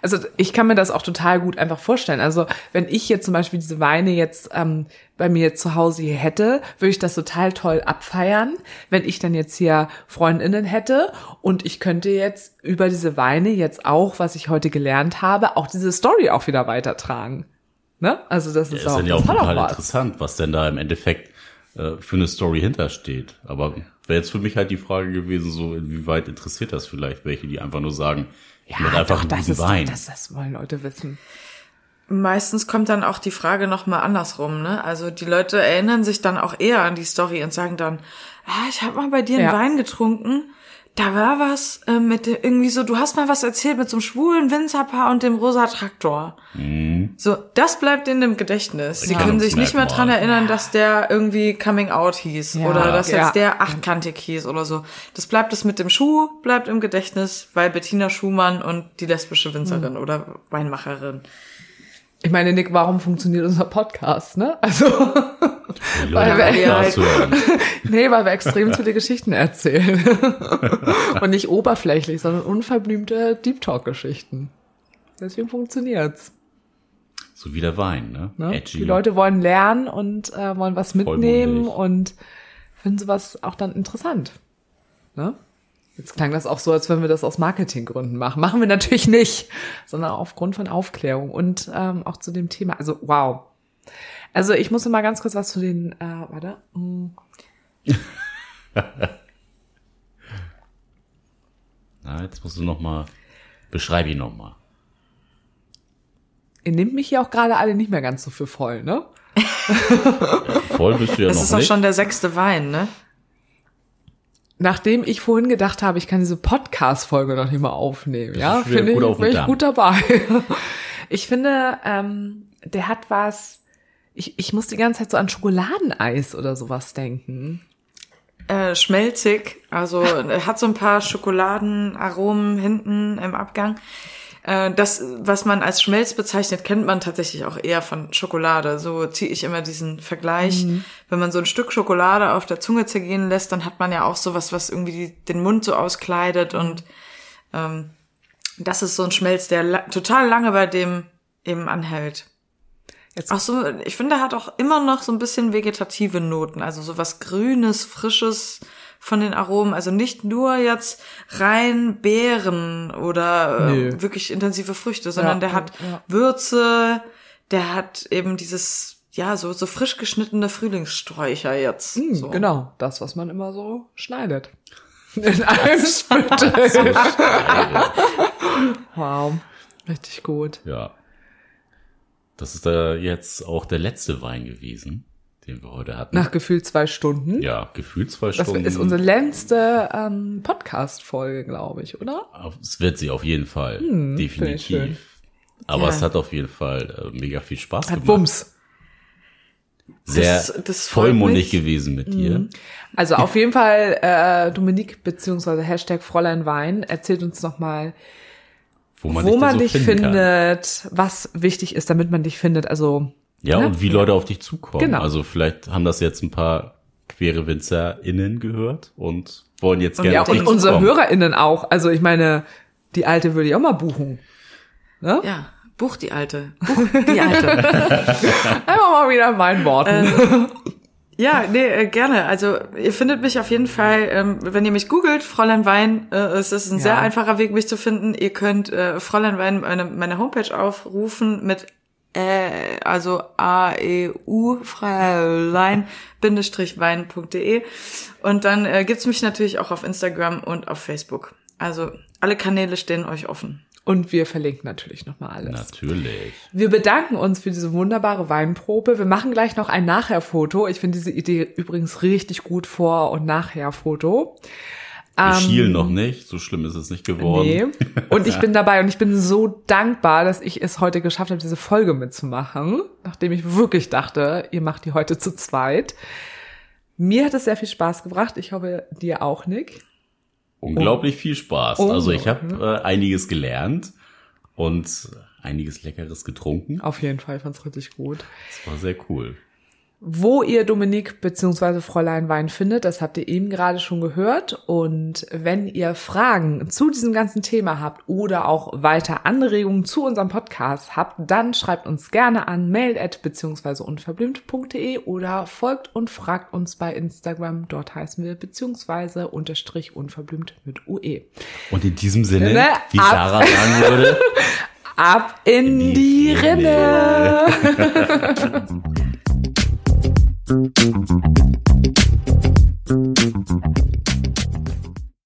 Also ich kann mir das auch total gut einfach vorstellen. Also wenn ich jetzt zum Beispiel diese Weine jetzt ähm, bei mir zu Hause hier hätte, würde ich das total toll abfeiern. Wenn ich dann jetzt hier Freundinnen hätte und ich könnte jetzt über diese Weine jetzt auch, was ich heute gelernt habe, auch diese Story auch wieder weitertragen. Ne? Also das ist, Ist auch, dann ja auch total was. interessant, was denn da im Endeffekt äh, für eine Story hintersteht. Aber wäre jetzt für mich halt die Frage gewesen, so inwieweit interessiert das vielleicht welche, die einfach nur sagen, Ja, möchte einfach doch, das ist, Wein. das, das wollen Leute wissen. Meistens kommt dann auch die Frage nochmal andersrum, ne? Also die Leute erinnern sich dann auch eher an die Story und sagen dann, ah, ich habe mal bei dir einen Ja. Wein getrunken, da war was äh, mit dem, irgendwie so, du hast mal was erzählt mit so einem schwulen Winzerpaar und dem rosa Traktor. So, das bleibt in dem Gedächtnis. Sie können sich nicht mehr dran erinnern, dass der irgendwie Coming Out hieß Ja. oder dass Ja. jetzt der achtkantig hieß oder so. Das bleibt es mit dem Schuh, bleibt im Gedächtnis, weil Bettina Schumann und die lesbische Winzerin oder Weinmacherin. Ich meine, Nick, warum funktioniert unser Podcast, ne? Also, weil wir- Podcast hören. <laughs> nee, weil wir extrem viele Geschichten erzählen. <laughs> Und nicht oberflächlich, sondern unverblümte Deep Talk-Geschichten. Deswegen funktioniert's. So wie der Wein, ne? Ne? Edgy. Die Leute wollen lernen und äh, wollen was mitnehmen Vollmundig. und finden sowas auch dann interessant. Ne? Jetzt klang das auch so, als wenn wir das aus Marketinggründen machen. Machen wir natürlich nicht, sondern aufgrund von Aufklärung und ähm, auch zu dem Thema. Also wow. Also ich muss mal ganz kurz was zu den, äh, warte. mm. <laughs> Na, jetzt musst du noch mal, beschreib ihn noch mal. Ihr nehmt mich hier auch gerade alle nicht mehr ganz so für voll, ne? Voll bist du ja Das noch ist auch nicht. schon der sechste Wein, ne? Nachdem ich vorhin gedacht habe, ich kann diese Podcast-Folge noch nicht mal aufnehmen, ja, finde ich, bin ich gut dabei. <laughs> Ich finde, ähm, der hat was, Ich, ich muss die ganze Zeit so an Schokoladeneis oder sowas denken. Äh, schmelzig, also hat so ein paar Schokoladenaromen hinten im Abgang. Äh, das, was man als Schmelz bezeichnet, kennt man tatsächlich auch eher von Schokolade. So ziehe ich immer diesen Vergleich. Mhm. Wenn man so ein Stück Schokolade auf der Zunge zergehen lässt, dann hat man ja auch sowas, was irgendwie den Mund so auskleidet und ähm, das ist so ein Schmelz, der la total lange bei dem eben anhält. Jetzt. Ach so, ich finde, er hat auch immer noch so ein bisschen vegetative Noten, also so was Grünes, Frisches von den Aromen. Also nicht nur jetzt rein Beeren oder äh, wirklich intensive Früchte, sondern ja, der hat ja. Würze, der hat eben dieses, ja, so, so frisch geschnittene Frühlingssträucher jetzt. Mm, so. Genau, das, was man immer so schneidet. <laughs> In einem Spittel. <laughs> wow, richtig gut. Ja. Das ist da jetzt auch der letzte Wein gewesen, den wir heute hatten. Nach gefühlt zwei Stunden. Ja, gefühlt zwei Stunden. Das ist unsere längste ähm, Podcast-Folge, glaube ich, oder? Es wird sie auf jeden Fall. Hm, definitiv. Aber ja. es hat auf jeden Fall äh, mega viel Spaß hat gemacht. Bums. Sehr das, das vollmundig gewesen mit dir. Mhm. Also auf jeden Fall, äh, Dominique beziehungsweise Hashtag Fräulein Wein erzählt uns nochmal, wo man, wo dich, man so dich findet, kann. was wichtig ist, damit man dich findet. Also ja, ne? und wie Leute auf dich zukommen. Genau. Also vielleicht haben das jetzt ein paar queere WinzerInnen gehört und wollen jetzt gerne ja, auf dich und unsere HörerInnen auch. Also ich meine, die alte würde ich auch mal buchen. Ne? Ja. Buch die Alte. <laughs> Buch die Alte. <laughs> Einfach mal wieder in meinen Worten. Ähm, ja, nee, äh, gerne. Also ihr findet mich auf jeden Fall, ähm, wenn ihr mich googelt, Fräulein Wein, äh, es ist ein ja. sehr einfacher Weg, mich zu finden. Ihr könnt äh, Fräulein Wein meine, meine Homepage aufrufen mit äh, also A-E-U Fräulein-wein.de und dann äh, gibt's mich natürlich auch auf Instagram und auf Facebook. Also alle Kanäle stehen euch offen. Und wir verlinken natürlich nochmal alles. Natürlich. Wir bedanken uns für diese wunderbare Weinprobe. Wir machen gleich noch ein Nachherfoto. Ich finde diese Idee übrigens richtig gut vor- und Nachherfoto. Wir ähm, schielen noch nicht, so schlimm ist es nicht geworden. Nee. <laughs> Und ich bin dabei und ich bin so dankbar, dass ich es heute geschafft habe, diese Folge mitzumachen, nachdem ich wirklich dachte, ihr macht die heute zu zweit. Mir hat es sehr viel Spaß gebracht. Ich hoffe, dir auch, Nick unglaublich viel Spaß. Oh, also ich habe äh, einiges gelernt und einiges Leckeres getrunken. Auf jeden Fall, fand's richtig gut. Das war sehr cool. Wo ihr Dominique bzw. Fräulein Wein findet, das habt ihr eben gerade schon gehört. Und wenn ihr Fragen zu diesem ganzen Thema habt oder auch weiter Anregungen zu unserem Podcast habt, dann schreibt uns gerne an mail at bzw. unverblümt.de oder folgt und fragt uns bei Instagram. Dort heißen wir bzw. unterstrich unverblümt mit UE. Und in diesem Sinne, ne? wie Sarah sagen würde, <laughs> ab in, in die, die Rinne. Rinne. <laughs> Thank you.